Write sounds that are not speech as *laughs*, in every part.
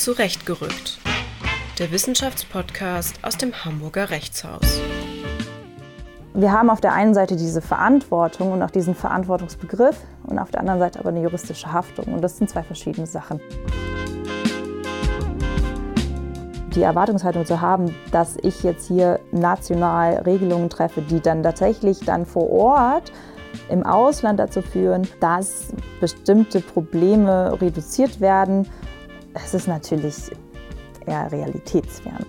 Zurechtgerückt. Der Wissenschaftspodcast aus dem Hamburger Rechtshaus. Wir haben auf der einen Seite diese Verantwortung und auch diesen Verantwortungsbegriff und auf der anderen Seite aber eine juristische Haftung. Und das sind zwei verschiedene Sachen. Die Erwartungshaltung zu haben, dass ich jetzt hier national Regelungen treffe, die dann tatsächlich dann vor Ort im Ausland dazu führen, dass bestimmte Probleme reduziert werden, das ist natürlich eher realitätsfern.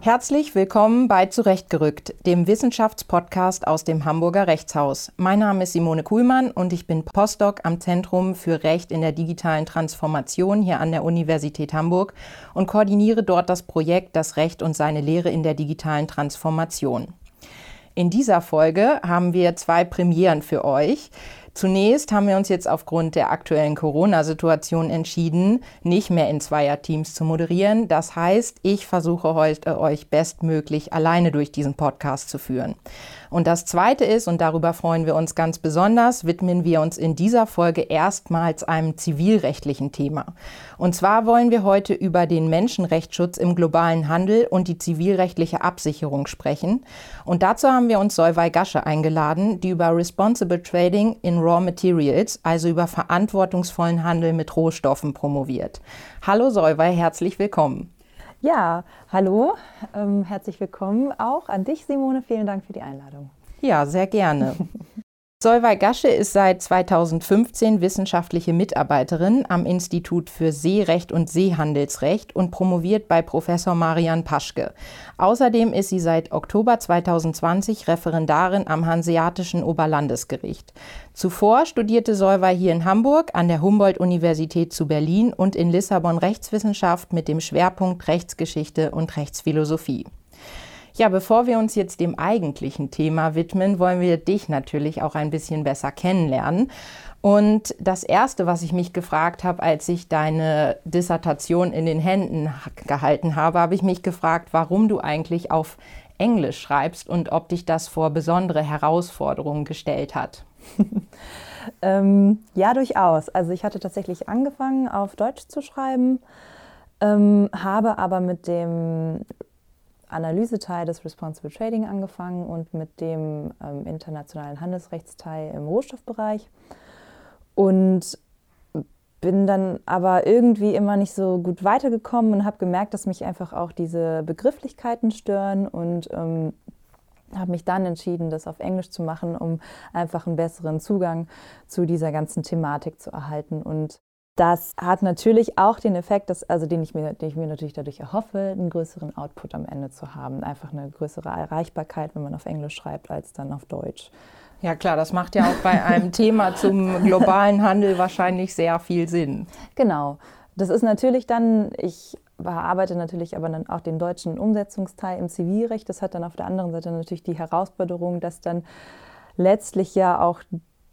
Herzlich willkommen bei Zurechtgerückt, dem Wissenschaftspodcast aus dem Hamburger Rechtshaus. Mein Name ist Simone Kuhlmann und ich bin Postdoc am Zentrum für Recht in der digitalen Transformation hier an der Universität Hamburg und koordiniere dort das Projekt Das Recht und seine Lehre in der digitalen Transformation. In dieser Folge haben wir zwei Premieren für euch. Zunächst haben wir uns jetzt aufgrund der aktuellen Corona-Situation entschieden, nicht mehr in Zweierteams zu moderieren. Das heißt, ich versuche heute euch bestmöglich alleine durch diesen Podcast zu führen. Und das Zweite ist, und darüber freuen wir uns ganz besonders, widmen wir uns in dieser Folge erstmals einem zivilrechtlichen Thema. Und zwar wollen wir heute über den Menschenrechtsschutz im globalen Handel und die zivilrechtliche Absicherung sprechen. Und dazu haben wir uns Solvay Gasche eingeladen, die über Responsible Trading in Raw Materials, also über verantwortungsvollen Handel mit Rohstoffen promoviert. Hallo Solvay, herzlich willkommen. Ja, hallo, ähm, herzlich willkommen auch an dich, Simone. Vielen Dank für die Einladung. Ja, sehr gerne. *laughs* Solvay Gasche ist seit 2015 wissenschaftliche Mitarbeiterin am Institut für Seerecht und Seehandelsrecht und promoviert bei Professor Marian Paschke. Außerdem ist sie seit Oktober 2020 Referendarin am Hanseatischen Oberlandesgericht. Zuvor studierte Solvay hier in Hamburg an der Humboldt-Universität zu Berlin und in Lissabon Rechtswissenschaft mit dem Schwerpunkt Rechtsgeschichte und Rechtsphilosophie. Ja, bevor wir uns jetzt dem eigentlichen Thema widmen, wollen wir dich natürlich auch ein bisschen besser kennenlernen. Und das Erste, was ich mich gefragt habe, als ich deine Dissertation in den Händen gehalten habe, habe ich mich gefragt, warum du eigentlich auf Englisch schreibst und ob dich das vor besondere Herausforderungen gestellt hat. *laughs* ähm, ja, durchaus. Also ich hatte tatsächlich angefangen, auf Deutsch zu schreiben, ähm, habe aber mit dem Analyseteil des Responsible Trading angefangen und mit dem ähm, internationalen Handelsrechtsteil im Rohstoffbereich. Und bin dann aber irgendwie immer nicht so gut weitergekommen und habe gemerkt, dass mich einfach auch diese Begrifflichkeiten stören und ähm, habe mich dann entschieden, das auf Englisch zu machen, um einfach einen besseren Zugang zu dieser ganzen Thematik zu erhalten. Und das hat natürlich auch den Effekt, dass, also den ich, mir, den ich mir natürlich dadurch erhoffe, einen größeren Output am Ende zu haben. Einfach eine größere Erreichbarkeit, wenn man auf Englisch schreibt, als dann auf Deutsch. Ja klar, das macht ja auch bei einem *laughs* Thema zum globalen Handel wahrscheinlich sehr viel Sinn. Genau. Das ist natürlich dann, ich bearbeite natürlich aber dann auch den deutschen Umsetzungsteil im Zivilrecht. Das hat dann auf der anderen Seite natürlich die Herausforderung, dass dann letztlich ja auch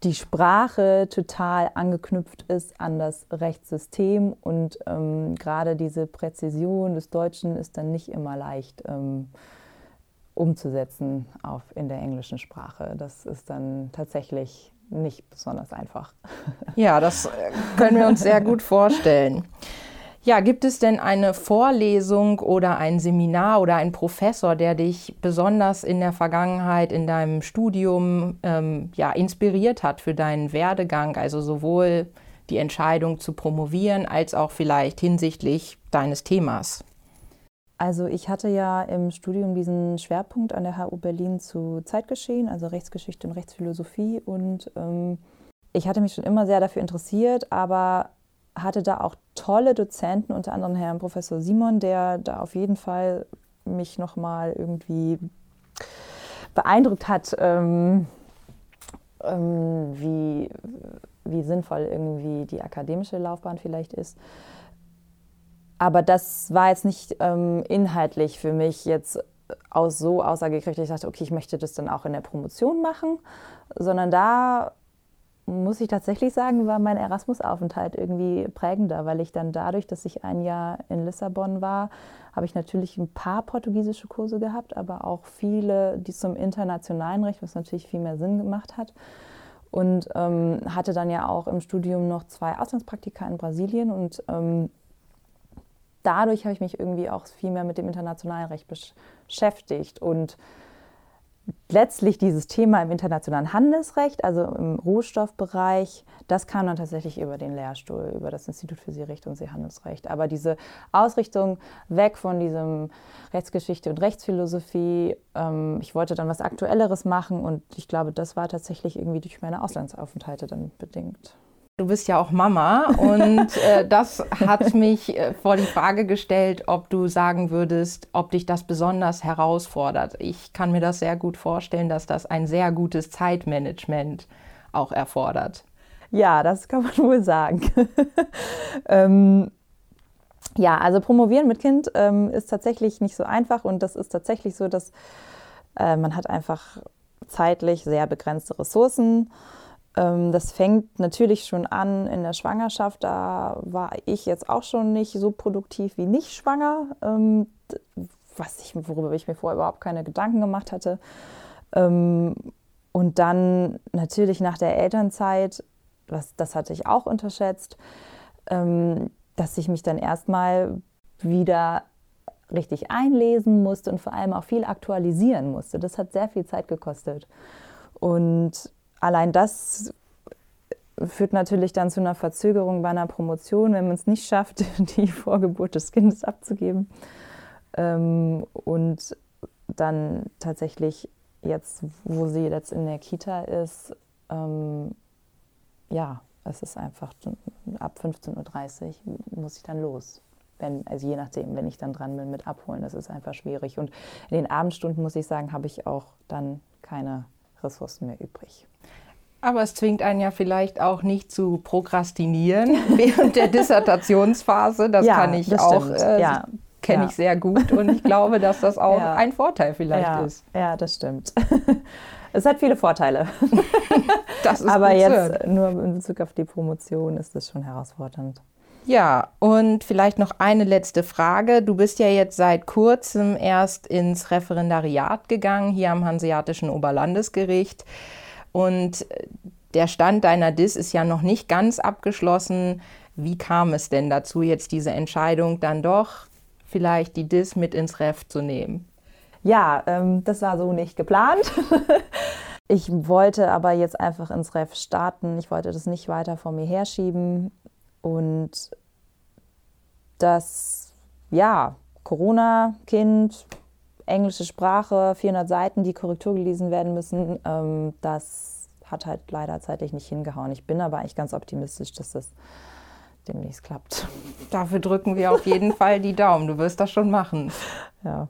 die Sprache total angeknüpft ist an das Rechtssystem und ähm, gerade diese Präzision des Deutschen ist dann nicht immer leicht ähm, umzusetzen auf, in der englischen Sprache. Das ist dann tatsächlich nicht besonders einfach. Ja, das äh, können wir uns sehr gut vorstellen. Ja, gibt es denn eine Vorlesung oder ein Seminar oder ein Professor, der dich besonders in der Vergangenheit in deinem Studium ähm, ja, inspiriert hat für deinen Werdegang? Also sowohl die Entscheidung zu promovieren als auch vielleicht hinsichtlich deines Themas? Also ich hatte ja im Studium diesen Schwerpunkt an der HU Berlin zu Zeitgeschehen, also Rechtsgeschichte und Rechtsphilosophie. Und ähm, ich hatte mich schon immer sehr dafür interessiert, aber hatte da auch tolle Dozenten, unter anderem Herrn Professor Simon, der da auf jeden Fall mich nochmal irgendwie beeindruckt hat, ähm, ähm, wie, wie sinnvoll irgendwie die akademische Laufbahn vielleicht ist. Aber das war jetzt nicht ähm, inhaltlich für mich jetzt aus, so aussagekräftig, ich dachte, okay, ich möchte das dann auch in der Promotion machen, sondern da muss ich tatsächlich sagen, war mein Erasmus-Aufenthalt irgendwie prägender, weil ich dann dadurch, dass ich ein Jahr in Lissabon war, habe ich natürlich ein paar portugiesische Kurse gehabt, aber auch viele, die zum internationalen Recht, was natürlich viel mehr Sinn gemacht hat. und ähm, hatte dann ja auch im Studium noch zwei Auslandspraktika in Brasilien und ähm, dadurch habe ich mich irgendwie auch viel mehr mit dem internationalen Recht beschäftigt und letztlich dieses Thema im internationalen Handelsrecht, also im Rohstoffbereich, das kam dann tatsächlich über den Lehrstuhl, über das Institut für Seerecht und Seehandelsrecht. Aber diese Ausrichtung weg von diesem Rechtsgeschichte und Rechtsphilosophie, ähm, ich wollte dann was Aktuelleres machen und ich glaube, das war tatsächlich irgendwie durch meine Auslandsaufenthalte dann bedingt. Du bist ja auch Mama und äh, *laughs* das hat mich äh, vor die Frage gestellt, ob du sagen würdest, ob dich das besonders herausfordert. Ich kann mir das sehr gut vorstellen, dass das ein sehr gutes Zeitmanagement auch erfordert. Ja, das kann man *laughs* wohl sagen. *laughs* ähm, ja, also promovieren mit Kind ähm, ist tatsächlich nicht so einfach und das ist tatsächlich so, dass äh, man hat einfach zeitlich sehr begrenzte Ressourcen hat das fängt natürlich schon an in der Schwangerschaft. Da war ich jetzt auch schon nicht so produktiv wie nicht schwanger, ähm, was ich, worüber ich mir vorher überhaupt keine Gedanken gemacht hatte. Ähm, und dann natürlich nach der Elternzeit, was, das hatte ich auch unterschätzt, dass ich mich dann erstmal wieder richtig einlesen musste und vor allem auch viel aktualisieren musste. Das hat sehr viel Zeit gekostet. Und allein das führt natürlich dann zu einer Verzögerung bei einer Promotion, wenn man es nicht schafft, *laughs* die Vorgeburt des Kindes abzugeben. Ähm, und dann tatsächlich jetzt, wo sie jetzt in der Kita ist, ähm, ja, es ist einfach ab 15.30 Uhr muss ich dann los. Wenn, also je nachdem, wenn ich dann dran bin mit Abholen, das ist einfach schwierig. Und in den Abendstunden, muss ich sagen, habe ich auch dann keine Ressourcen mehr übrig. Aber es zwingt einen ja vielleicht auch nicht zu prokrastinieren *laughs* während der Dissertationsphase. Das ja, kann ich das auch, äh, ja. kenne ja. ich sehr gut und ich glaube, dass das auch ein Vorteil vielleicht ist. Ja, das stimmt. *laughs* Es hat viele Vorteile. *laughs* Das ist Aber jetzt nur in Bezug auf die Promotion ist das schon herausfordernd. Ja, und vielleicht noch eine letzte Frage. Du bist ja jetzt seit kurzem erst ins Referendariat gegangen, hier am Hanseatischen Oberlandesgericht. Und der Stand deiner DIS ist ja noch nicht ganz abgeschlossen. Wie kam es denn dazu, jetzt diese Entscheidung dann doch vielleicht die DIS mit ins Ref zu nehmen? Ja, ähm, das war so nicht geplant. *laughs* ich wollte aber jetzt einfach ins Ref starten. Ich wollte das nicht weiter vor mir herschieben. Und das, ja, Corona-Kind, englische Sprache, 400 Seiten, die Korrektur gelesen werden müssen. Ähm, das hat halt leider zeitlich nicht hingehauen. Ich bin aber eigentlich ganz optimistisch, dass das demnächst klappt. Dafür drücken wir auf jeden *laughs* Fall die Daumen. Du wirst das schon machen. Ja.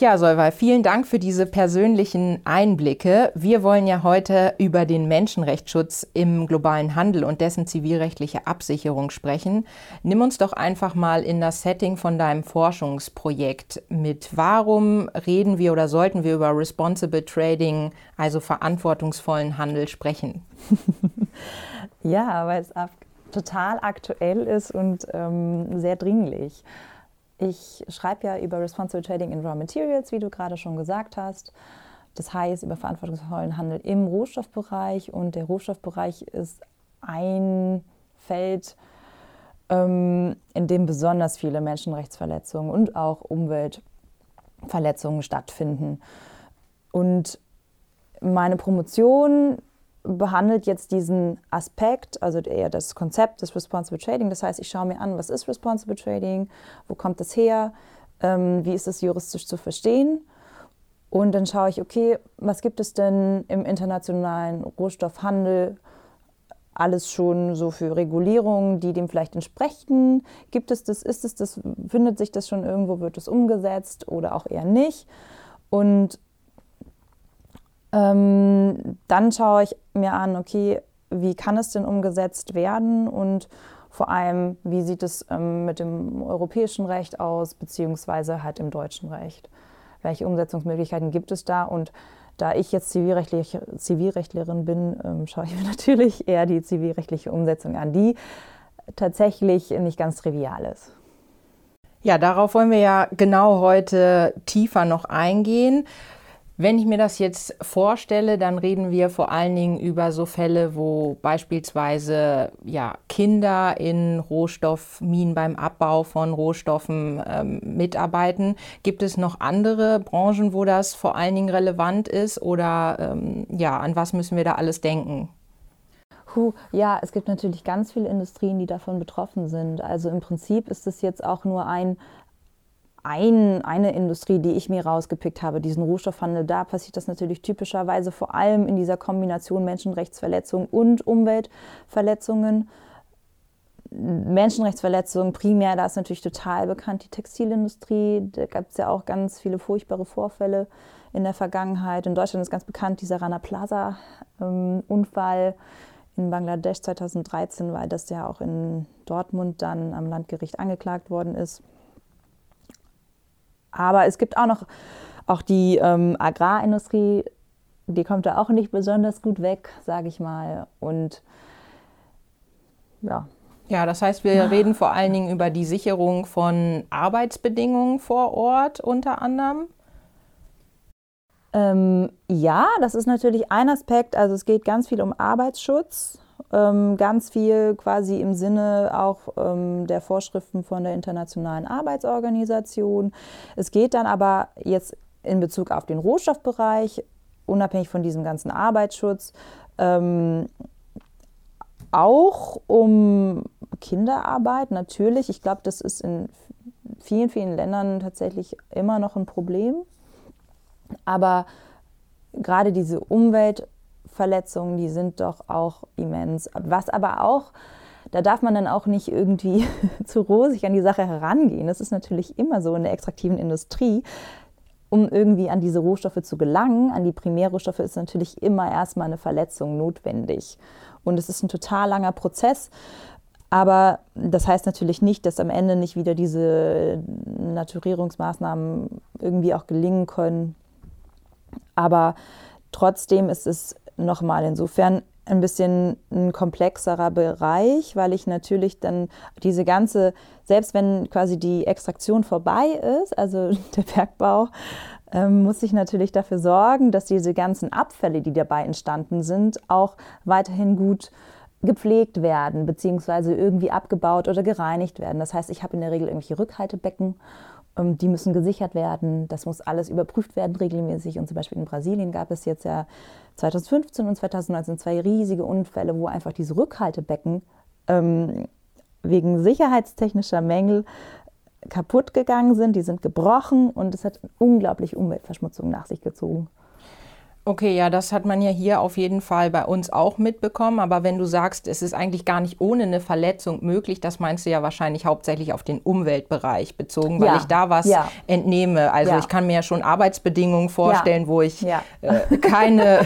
Ja, Solveig, vielen Dank für diese persönlichen Einblicke. Wir wollen ja heute über den Menschenrechtsschutz im globalen Handel und dessen zivilrechtliche Absicherung sprechen. Nimm uns doch einfach mal in das Setting von deinem Forschungsprojekt mit. Warum reden wir oder sollten wir über Responsible Trading, also verantwortungsvollen Handel, sprechen? *laughs* ja, weil es total aktuell ist und ähm, sehr dringlich. Ich schreibe ja über Responsible Trading in Raw Materials, wie du gerade schon gesagt hast. Das heißt über verantwortungsvollen Handel im Rohstoffbereich. Und der Rohstoffbereich ist ein Feld, ähm, in dem besonders viele Menschenrechtsverletzungen und auch Umweltverletzungen stattfinden. Und meine Promotion behandelt jetzt diesen Aspekt, also eher das Konzept des Responsible Trading. Das heißt, ich schaue mir an, was ist Responsible Trading, wo kommt das her, ähm, wie ist es juristisch zu verstehen. Und dann schaue ich, okay, was gibt es denn im internationalen Rohstoffhandel alles schon so für Regulierungen, die dem vielleicht entsprechen? Gibt es das, ist es das, findet sich das schon irgendwo, wird es umgesetzt oder auch eher nicht? Und ähm, dann schaue ich mir an, okay, wie kann es denn umgesetzt werden und vor allem, wie sieht es ähm, mit dem europäischen Recht aus, beziehungsweise halt im deutschen Recht? Welche Umsetzungsmöglichkeiten gibt es da? Und da ich jetzt Zivilrechtlich, Zivilrechtlerin bin, ähm, schaue ich mir *laughs* natürlich eher die zivilrechtliche Umsetzung an, die tatsächlich nicht ganz trivial ist. Ja, darauf wollen wir ja genau heute tiefer noch eingehen. Wenn ich mir das jetzt vorstelle, dann reden wir vor allen Dingen über so Fälle, wo beispielsweise ja, Kinder in Rohstoffminen beim Abbau von Rohstoffen ähm, mitarbeiten. Gibt es noch andere Branchen, wo das vor allen Dingen relevant ist? Oder ähm, ja, an was müssen wir da alles denken? Ja, es gibt natürlich ganz viele Industrien, die davon betroffen sind. Also im Prinzip ist es jetzt auch nur ein ein, eine Industrie, die ich mir rausgepickt habe, diesen Rohstoffhandel, da passiert das natürlich typischerweise vor allem in dieser Kombination Menschenrechtsverletzungen und Umweltverletzungen. Menschenrechtsverletzungen primär, da ist natürlich total bekannt die Textilindustrie. Da gab es ja auch ganz viele furchtbare Vorfälle in der Vergangenheit. In Deutschland ist ganz bekannt dieser Rana Plaza-Unfall ähm, in Bangladesch 2013, weil das ja auch in Dortmund dann am Landgericht angeklagt worden ist. Aber es gibt auch noch auch die ähm, Agrarindustrie, die kommt da auch nicht besonders gut weg, sage ich mal. Und ja. Ja, das heißt, wir reden vor allen Dingen über die Sicherung von Arbeitsbedingungen vor Ort unter anderem. Ähm, ja, das ist natürlich ein Aspekt. Also es geht ganz viel um Arbeitsschutz ähm, ganz viel quasi im Sinne auch ähm, der Vorschriften von der Internationalen Arbeitsorganisation. Es geht dann aber jetzt in Bezug auf den Rohstoffbereich, unabhängig von diesem ganzen Arbeitsschutz, ähm, auch um Kinderarbeit natürlich. Ich glaube, das ist in vielen, vielen Ländern tatsächlich immer noch ein Problem. Aber gerade diese Umwelt- Verletzungen, die sind doch auch immens. Was aber auch, da darf man dann auch nicht irgendwie *laughs* zu rosig an die Sache herangehen. Das ist natürlich immer so in der extraktiven Industrie. Um irgendwie an diese Rohstoffe zu gelangen, an die Primärrohstoffe, ist natürlich immer erstmal eine Verletzung notwendig. Und es ist ein total langer Prozess. Aber das heißt natürlich nicht, dass am Ende nicht wieder diese Naturierungsmaßnahmen irgendwie auch gelingen können. Aber trotzdem ist es nochmal insofern ein bisschen ein komplexerer Bereich, weil ich natürlich dann diese ganze, selbst wenn quasi die Extraktion vorbei ist, also *laughs* der Bergbau, ähm, muss ich natürlich dafür sorgen, dass diese ganzen Abfälle, die dabei entstanden sind, auch weiterhin gut gepflegt werden, beziehungsweise irgendwie abgebaut oder gereinigt werden. Das heißt, ich habe in der Regel irgendwelche Rückhaltebecken die müssen gesichert werden. Das muss alles überprüft werden regelmäßig. Und zum Beispiel in Brasilien gab es jetzt ja 2015 und 2019 zwei riesige Unfälle, wo einfach diese Rückhaltebecken ähm, wegen sicherheitstechnischer Mängel kaputt gegangen sind. Die sind gebrochen und es hat unglaubliche Umweltverschmutzung nach sich gezogen. Okay, ja, das hat man ja hier auf jeden Fall bei uns auch mitbekommen. Aber wenn du sagst, es ist eigentlich gar nicht ohne eine Verletzung möglich, das meinst du ja wahrscheinlich hauptsächlich auf den Umweltbereich bezogen, weil ja. ich da was ja. entnehme. Also ja. ich kann mir ja schon Arbeitsbedingungen vorstellen, wo ich äh, keine,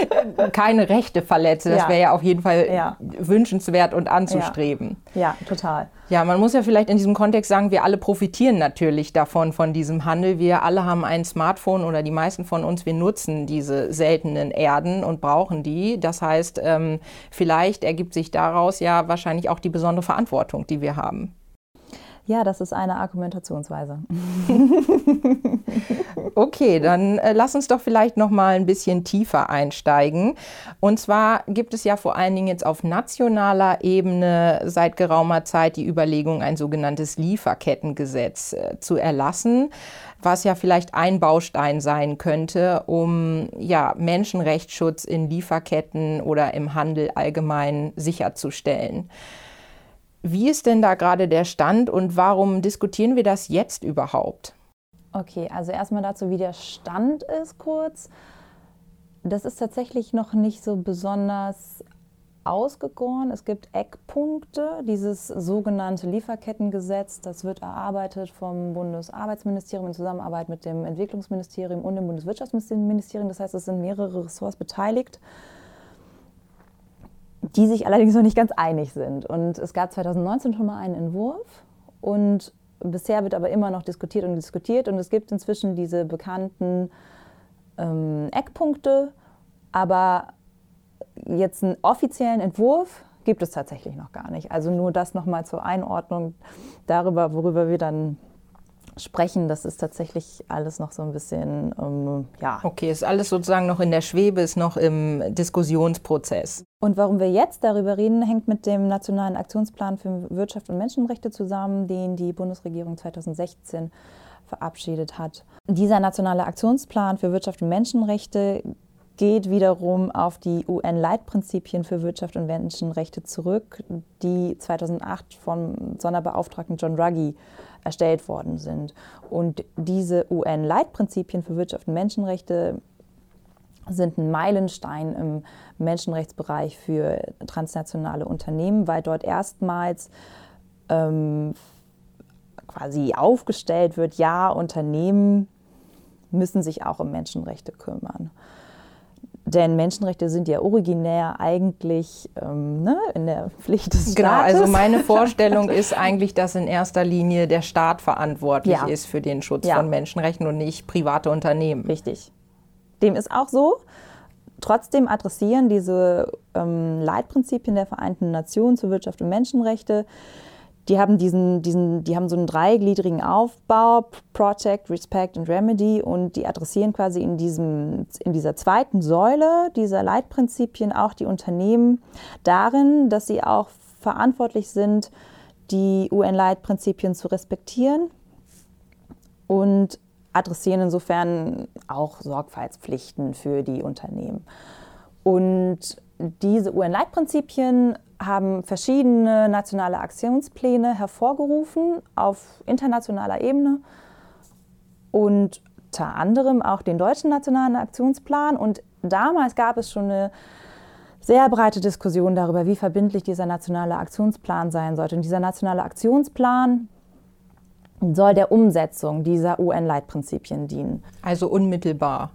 *laughs* keine Rechte verletze. Das wäre ja auf jeden Fall wünschenswert und anzustreben. Ja, total. Ja, man muss ja vielleicht in diesem Kontext sagen, wir alle profitieren natürlich davon, von diesem Handel. Wir alle haben ein Smartphone oder die meisten von uns, wir nutzen diese seltenen Erden und brauchen die. Das heißt, ähm, vielleicht ergibt sich daraus ja wahrscheinlich auch die besondere Verantwortung, die wir haben. Ja, das ist eine Argumentationsweise. *laughs* okay, dann äh, lass uns doch vielleicht noch mal ein bisschen tiefer einsteigen. Und zwar gibt es ja vor allen Dingen jetzt auf nationaler Ebene seit geraumer Zeit die Überlegung, ein sogenanntes Lieferkettengesetz äh, zu erlassen, was ja vielleicht ein Baustein sein könnte, um ja Menschenrechtsschutz in Lieferketten oder im Handel allgemein sicherzustellen. Wie ist denn da gerade der Stand und warum diskutieren wir das jetzt überhaupt? Okay, also erstmal dazu, wie der Stand ist kurz. Das ist tatsächlich noch nicht so besonders ausgegoren. Es gibt Eckpunkte, dieses sogenannte Lieferkettengesetz, das wird erarbeitet vom Bundesarbeitsministerium in Zusammenarbeit mit dem Entwicklungsministerium und dem Bundeswirtschaftsministerium. Das heißt, es sind mehrere Ressorts beteiligt die sich allerdings noch nicht ganz einig sind. Und es gab 2019 schon mal einen Entwurf und bisher wird aber immer noch diskutiert und diskutiert und es gibt inzwischen diese bekannten ähm, Eckpunkte, aber jetzt einen offiziellen Entwurf gibt es tatsächlich noch gar nicht. Also nur das nochmal zur Einordnung darüber, worüber wir dann sprechen. Das ist tatsächlich alles noch so ein bisschen, ähm, ja. Okay, ist alles sozusagen noch in der Schwebe, ist noch im Diskussionsprozess. Und warum wir jetzt darüber reden, hängt mit dem Nationalen Aktionsplan für Wirtschaft und Menschenrechte zusammen, den die Bundesregierung 2016 verabschiedet hat. Dieser Nationale Aktionsplan für Wirtschaft und Menschenrechte geht wiederum auf die UN-Leitprinzipien für Wirtschaft und Menschenrechte zurück, die 2008 vom Sonderbeauftragten John Ruggie erstellt worden sind. Und diese UN-Leitprinzipien für Wirtschaft und Menschenrechte sind ein Meilenstein im Menschenrechtsbereich für transnationale Unternehmen, weil dort erstmals ähm, quasi aufgestellt wird, ja, Unternehmen müssen sich auch um Menschenrechte kümmern. Denn Menschenrechte sind ja originär eigentlich ähm, ne, in der *laughs* Pflicht des genau, Staates. Genau, also meine *laughs* Vorstellung ist eigentlich, dass in erster Linie der Staat verantwortlich ja. ist für den Schutz ja. von Menschenrechten und nicht private Unternehmen. Richtig. Dem ist auch so. Trotzdem adressieren diese ähm, Leitprinzipien der Vereinten Nationen zur Wirtschaft und Menschenrechte die haben diesen, diesen, die haben so einen dreigliedrigen Aufbau, Protect, Respect und Remedy und die adressieren quasi in, diesem, in dieser zweiten Säule dieser Leitprinzipien auch die Unternehmen darin, dass sie auch verantwortlich sind, die UN-Leitprinzipien zu respektieren und adressieren insofern auch Sorgfaltspflichten für die Unternehmen. Und diese UN-Leitprinzipien haben verschiedene nationale Aktionspläne hervorgerufen auf internationaler Ebene und unter anderem auch den deutschen nationalen Aktionsplan. Und damals gab es schon eine sehr breite Diskussion darüber, wie verbindlich dieser nationale Aktionsplan sein sollte. Und dieser nationale Aktionsplan soll der Umsetzung dieser UN-Leitprinzipien dienen. Also unmittelbar.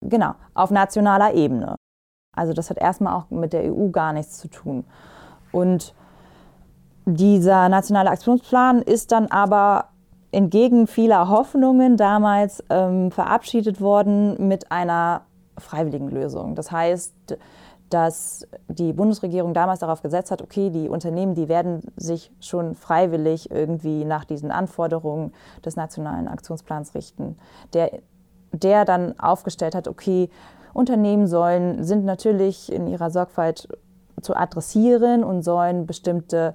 Genau, auf nationaler Ebene. Also das hat erstmal auch mit der EU gar nichts zu tun. Und dieser nationale Aktionsplan ist dann aber entgegen vieler Hoffnungen damals ähm, verabschiedet worden mit einer freiwilligen Lösung. Das heißt, dass die Bundesregierung damals darauf gesetzt hat, okay, die Unternehmen, die werden sich schon freiwillig irgendwie nach diesen Anforderungen des nationalen Aktionsplans richten, der, der dann aufgestellt hat, okay, Unternehmen sollen, sind natürlich in ihrer Sorgfalt zu adressieren und sollen bestimmte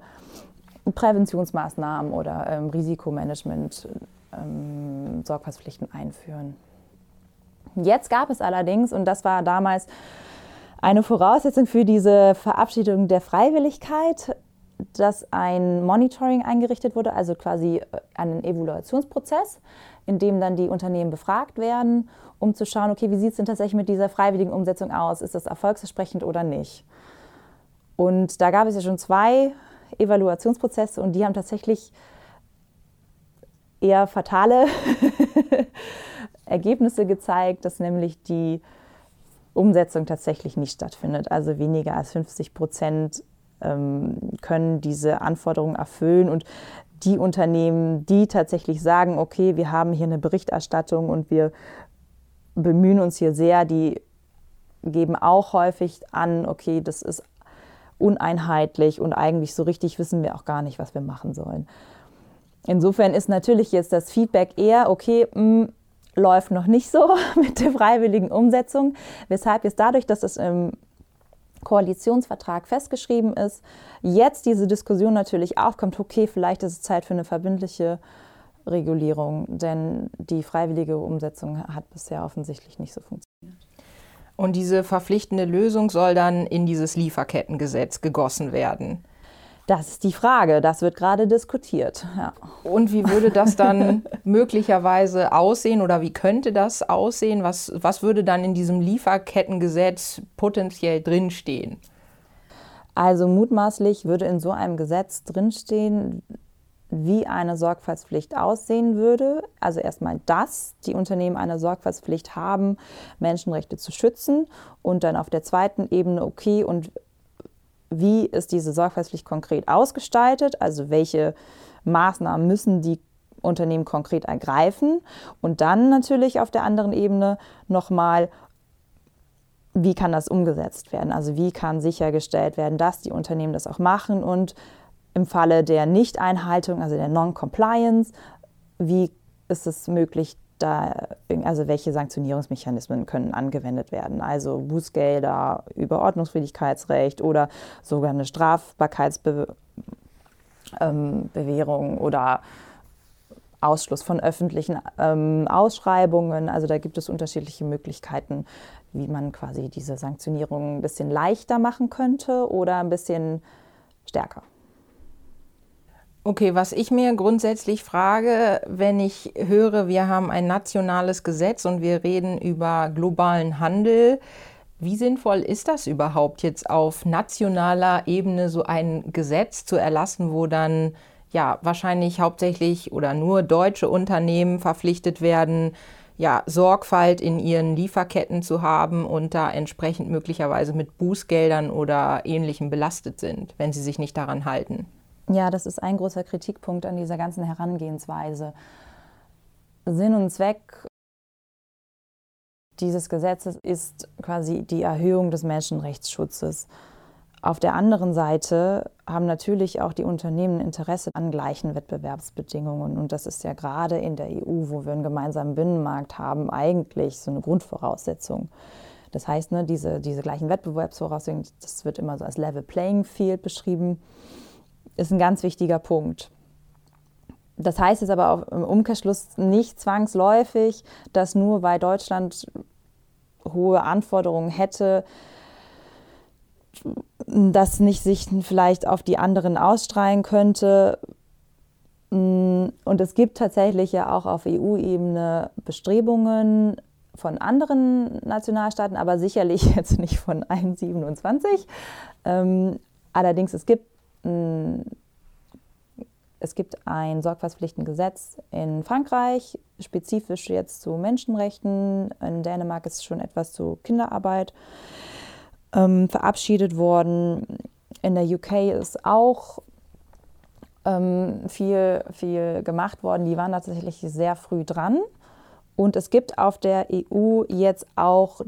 Präventionsmaßnahmen oder ähm, Risikomanagement, ähm, Sorgfaltspflichten einführen. Jetzt gab es allerdings, und das war damals eine Voraussetzung für diese Verabschiedung der Freiwilligkeit, dass ein Monitoring eingerichtet wurde, also quasi äh, einen Evaluationsprozess, in dem dann die Unternehmen befragt werden, um zu schauen, okay, wie sieht es denn tatsächlich mit dieser freiwilligen Umsetzung aus? Ist das erfolgsversprechend oder nicht? Und da gab es ja schon zwei Evaluationsprozesse und die haben tatsächlich eher fatale *laughs* Ergebnisse gezeigt, dass nämlich die Umsetzung tatsächlich nicht stattfindet. Also weniger als 50 Prozent ähm, können diese Anforderungen erfüllen und die Unternehmen, die tatsächlich sagen, okay, wir haben hier eine Berichterstattung und wir bemühen uns hier sehr, die geben auch häufig an, okay, das ist uneinheitlich und eigentlich so richtig wissen wir auch gar nicht, was wir machen sollen. Insofern ist natürlich jetzt das Feedback eher, okay, mh, hm, läuft noch nicht so *laughs* mit der freiwilligen Umsetzung, weshalb jetzt dadurch, dass es im Koalitionsvertrag festgeschrieben ist, jetzt diese Diskussion natürlich aufkommt, okay, vielleicht ist es Zeit für eine verbindliche Regulierung, denn die freiwillige Umsetzung hat bisher offensichtlich nicht so funktioniert. Und diese verpflichtende Lösung soll dann in dieses Lieferkettengesetz gegossen werden. Das ist die Frage, das wird gerade diskutiert. Ja. Und wie würde das dann *laughs* möglicherweise aussehen oder wie könnte das aussehen? Was, was würde dann in diesem Lieferkettengesetz potenziell drinstehen? Also mutmaßlich würde in so einem Gesetz drinstehen, wie eine Sorgfaltspflicht aussehen würde. Also erstmal, dass die Unternehmen eine Sorgfaltspflicht haben, Menschenrechte zu schützen und dann auf der zweiten Ebene, okay, und wie ist diese Sorgfaltspflicht konkret ausgestaltet? Also welche Maßnahmen müssen die Unternehmen konkret ergreifen? Und dann natürlich auf der anderen Ebene nochmal, wie kann das umgesetzt werden? Also wie kann sichergestellt werden, dass die Unternehmen das auch machen und im Falle der Nichteinhaltung, also der Non-Compliance, wie ist es möglich, da, also welche Sanktionierungsmechanismen können angewendet werden? Also Bußgelder, Überordnungswidrigkeitsrecht oder sogar eine Strafbarkeitsbewährung ähm, oder Ausschluss von öffentlichen ähm, Ausschreibungen. Also da gibt es unterschiedliche Möglichkeiten, wie man quasi diese Sanktionierung ein bisschen leichter machen könnte oder ein bisschen stärker. Okay, was ich mir grundsätzlich frage, wenn ich höre, wir haben ein nationales Gesetz und wir reden über globalen Handel, wie sinnvoll ist das überhaupt jetzt auf nationaler Ebene so ein Gesetz zu erlassen, wo dann ja wahrscheinlich hauptsächlich oder nur deutsche Unternehmen verpflichtet werden, ja, Sorgfalt in ihren Lieferketten zu haben und da entsprechend möglicherweise mit Bußgeldern oder ähnlichem belastet sind, wenn sie sich nicht daran halten? Ja, das ist ein großer Kritikpunkt an dieser ganzen Herangehensweise. Sinn und Zweck dieses Gesetzes ist quasi die Erhöhung des Menschenrechtsschutzes. Auf der anderen Seite haben natürlich auch die Unternehmen Interesse an gleichen Wettbewerbsbedingungen. Und das ist ja gerade in der EU, wo wir einen gemeinsamen Binnenmarkt haben, eigentlich so eine Grundvoraussetzung. Das heißt, ne, diese, diese gleichen Wettbewerbsvoraussetzungen, das wird immer so als Level Playing Field beschrieben ist ein ganz wichtiger Punkt. Das heißt jetzt aber auch im Umkehrschluss nicht zwangsläufig, dass nur weil Deutschland hohe Anforderungen hätte, das nicht sich vielleicht auf die anderen ausstrahlen könnte. Und es gibt tatsächlich ja auch auf EU-Ebene Bestrebungen von anderen Nationalstaaten, aber sicherlich *laughs* jetzt nicht von allen 27. Ähm, allerdings, es gibt es gibt ein Sorgfaltspflichtengesetz in Frankreich, spezifisch jetzt zu Menschenrechten. In Dänemark ist schon etwas zu Kinderarbeit ähm, verabschiedet worden. In der UK ist auch ähm, viel, viel gemacht worden. Die waren tatsächlich sehr früh dran. Und es gibt auf der EU jetzt auch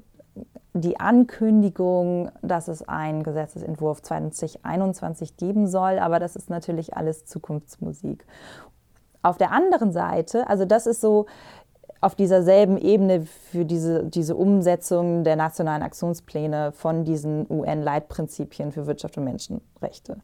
die Ankündigung, dass es einen Gesetzesentwurf 2021 geben soll, aber das ist natürlich alles Zukunftsmusik. Auf der anderen Seite, also das ist so auf dieser selben Ebene für diese, diese Umsetzung der nationalen Aktionspläne von diesen UN-Leitprinzipien für Wirtschaft und Menschenrechte.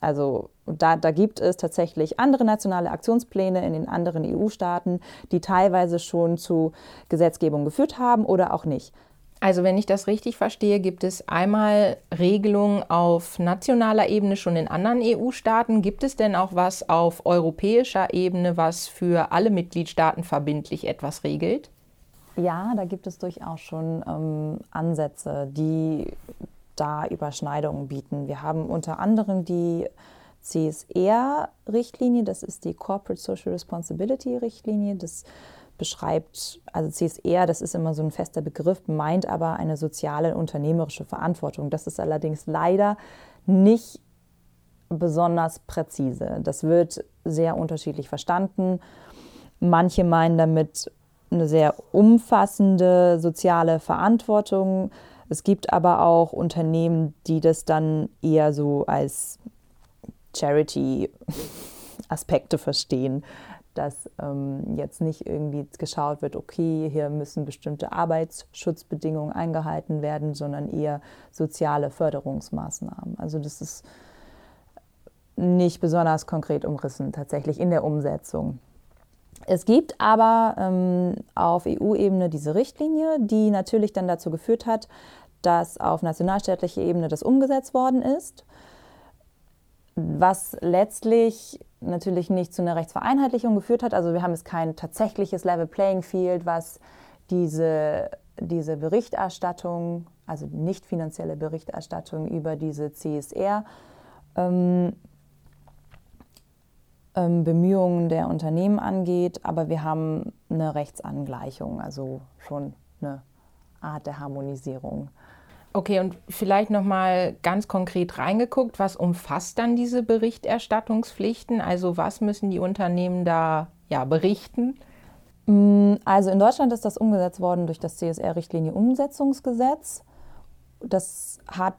Also da, da, gibt es tatsächlich andere nationale Aktionspläne in den anderen EU-Staaten, die teilweise schon zu Gesetzgebung geführt haben oder auch nicht. Also wenn ich das richtig verstehe, gibt es einmal Regelungen auf nationaler Ebene schon in anderen EU-Staaten. Gibt es denn auch was auf europäischer Ebene, was für alle Mitgliedstaaten verbindlich etwas regelt? Ja, da gibt es durchaus schon ähm, Ansätze, die da Überschneidungen bieten. Wir haben unter anderem die CSR-Richtlinie, das ist die Corporate Social Responsibility-Richtlinie. Das beschreibt, also CSR, das ist immer so ein fester Begriff, meint aber eine soziale unternehmerische Verantwortung. Das ist allerdings leider nicht besonders präzise. Das wird sehr unterschiedlich verstanden. Manche meinen damit eine sehr umfassende soziale Verantwortung. Es gibt aber auch Unternehmen, die das dann eher so als Charity-Aspekte verstehen dass ähm, jetzt nicht irgendwie geschaut wird, okay, hier müssen bestimmte Arbeitsschutzbedingungen eingehalten werden, sondern eher soziale Förderungsmaßnahmen. Also das ist nicht besonders konkret umrissen tatsächlich in der Umsetzung. Es gibt aber ähm, auf EU-Ebene diese Richtlinie, die natürlich dann dazu geführt hat, dass auf nationalstaatlicher Ebene das umgesetzt worden ist, was letztlich natürlich nicht zu einer Rechtsvereinheitlichung geführt hat. Also wir haben jetzt kein tatsächliches Level Playing Field, was diese, diese Berichterstattung, also nicht finanzielle Berichterstattung über diese CSR, ähm, ähm, Bemühungen der Unternehmen angeht, aber wir haben eine Rechtsangleichung, also schon eine Art der Harmonisierung. Okay, und vielleicht noch mal ganz konkret reingeguckt, was umfasst dann diese Berichterstattungspflichten? Also was müssen die Unternehmen da ja, berichten? Mm, also in Deutschland ist das umgesetzt worden durch das CSR-Richtlinie-Umsetzungsgesetz. Das hat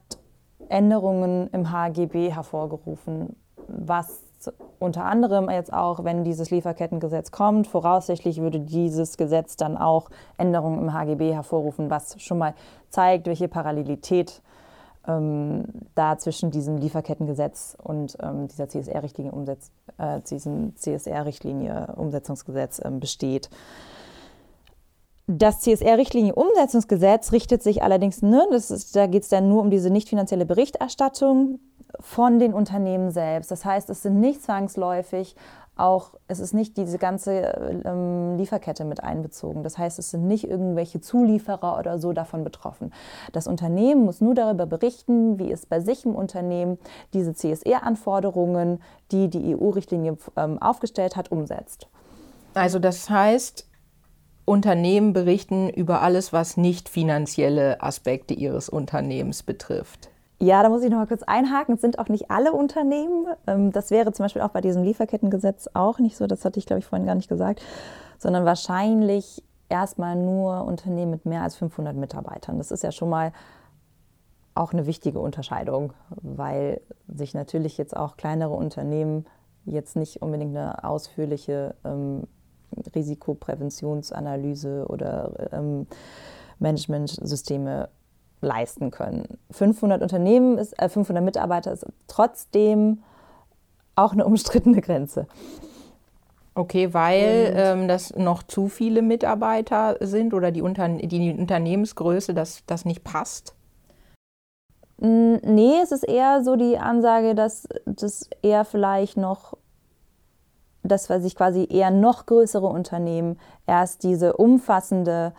Änderungen im HGB hervorgerufen, was unter anderem jetzt auch, wenn dieses Lieferkettengesetz kommt, voraussichtlich würde dieses Gesetz dann auch Änderungen im HGB hervorrufen, was schon mal zeigt, welche Parallelität ähm, da zwischen diesem Lieferkettengesetz und ähm, dieser CSR-Richtlinie äh, diesem CSR-Richtlinie-Umsetzungsgesetz ähm, besteht. Das CSR-Richtlinie-Umsetzungsgesetz richtet sich allerdings, ne, ist, da geht es dann nur um diese nicht finanzielle Berichterstattung von den Unternehmen selbst. Das heißt, es sind nicht zwangsläufig auch, es ist nicht diese ganze ähm, Lieferkette mit einbezogen. Das heißt, es sind nicht irgendwelche Zulieferer oder so davon betroffen. Das Unternehmen muss nur darüber berichten, wie es bei sich im Unternehmen diese CSR-Anforderungen, die die EU-Richtlinie ähm, aufgestellt hat, umsetzt. Also das heißt, Unternehmen berichten über alles, was nicht finanzielle Aspekte ihres Unternehmens betrifft. Ja, da muss ich noch mal kurz einhaken. Es sind auch nicht alle Unternehmen. Ähm, das wäre zum Beispiel auch bei diesem Lieferkettengesetz auch nicht so. Das hatte ich, glaube ich, vorhin gar nicht gesagt. Sondern wahrscheinlich erstmal nur Unternehmen mit mehr als 500 Mitarbeitern. Das ist ja schon mal auch eine wichtige Unterscheidung, weil sich natürlich jetzt auch kleinere Unternehmen jetzt nicht unbedingt eine ausführliche ähm, Risikopräventionsanalyse oder ähm, Managementsysteme leisten können. 500 Unternehmen, ist, äh, 500 Mitarbeiter ist trotzdem auch eine umstrittene Grenze. Okay, weil ähm, das noch zu viele Mitarbeiter sind oder die, Unter die Unternehmensgröße, dass das nicht passt? Nee, es ist eher so die Ansage, dass das eher vielleicht noch dass sich quasi eher noch größere Unternehmen erst diese umfassende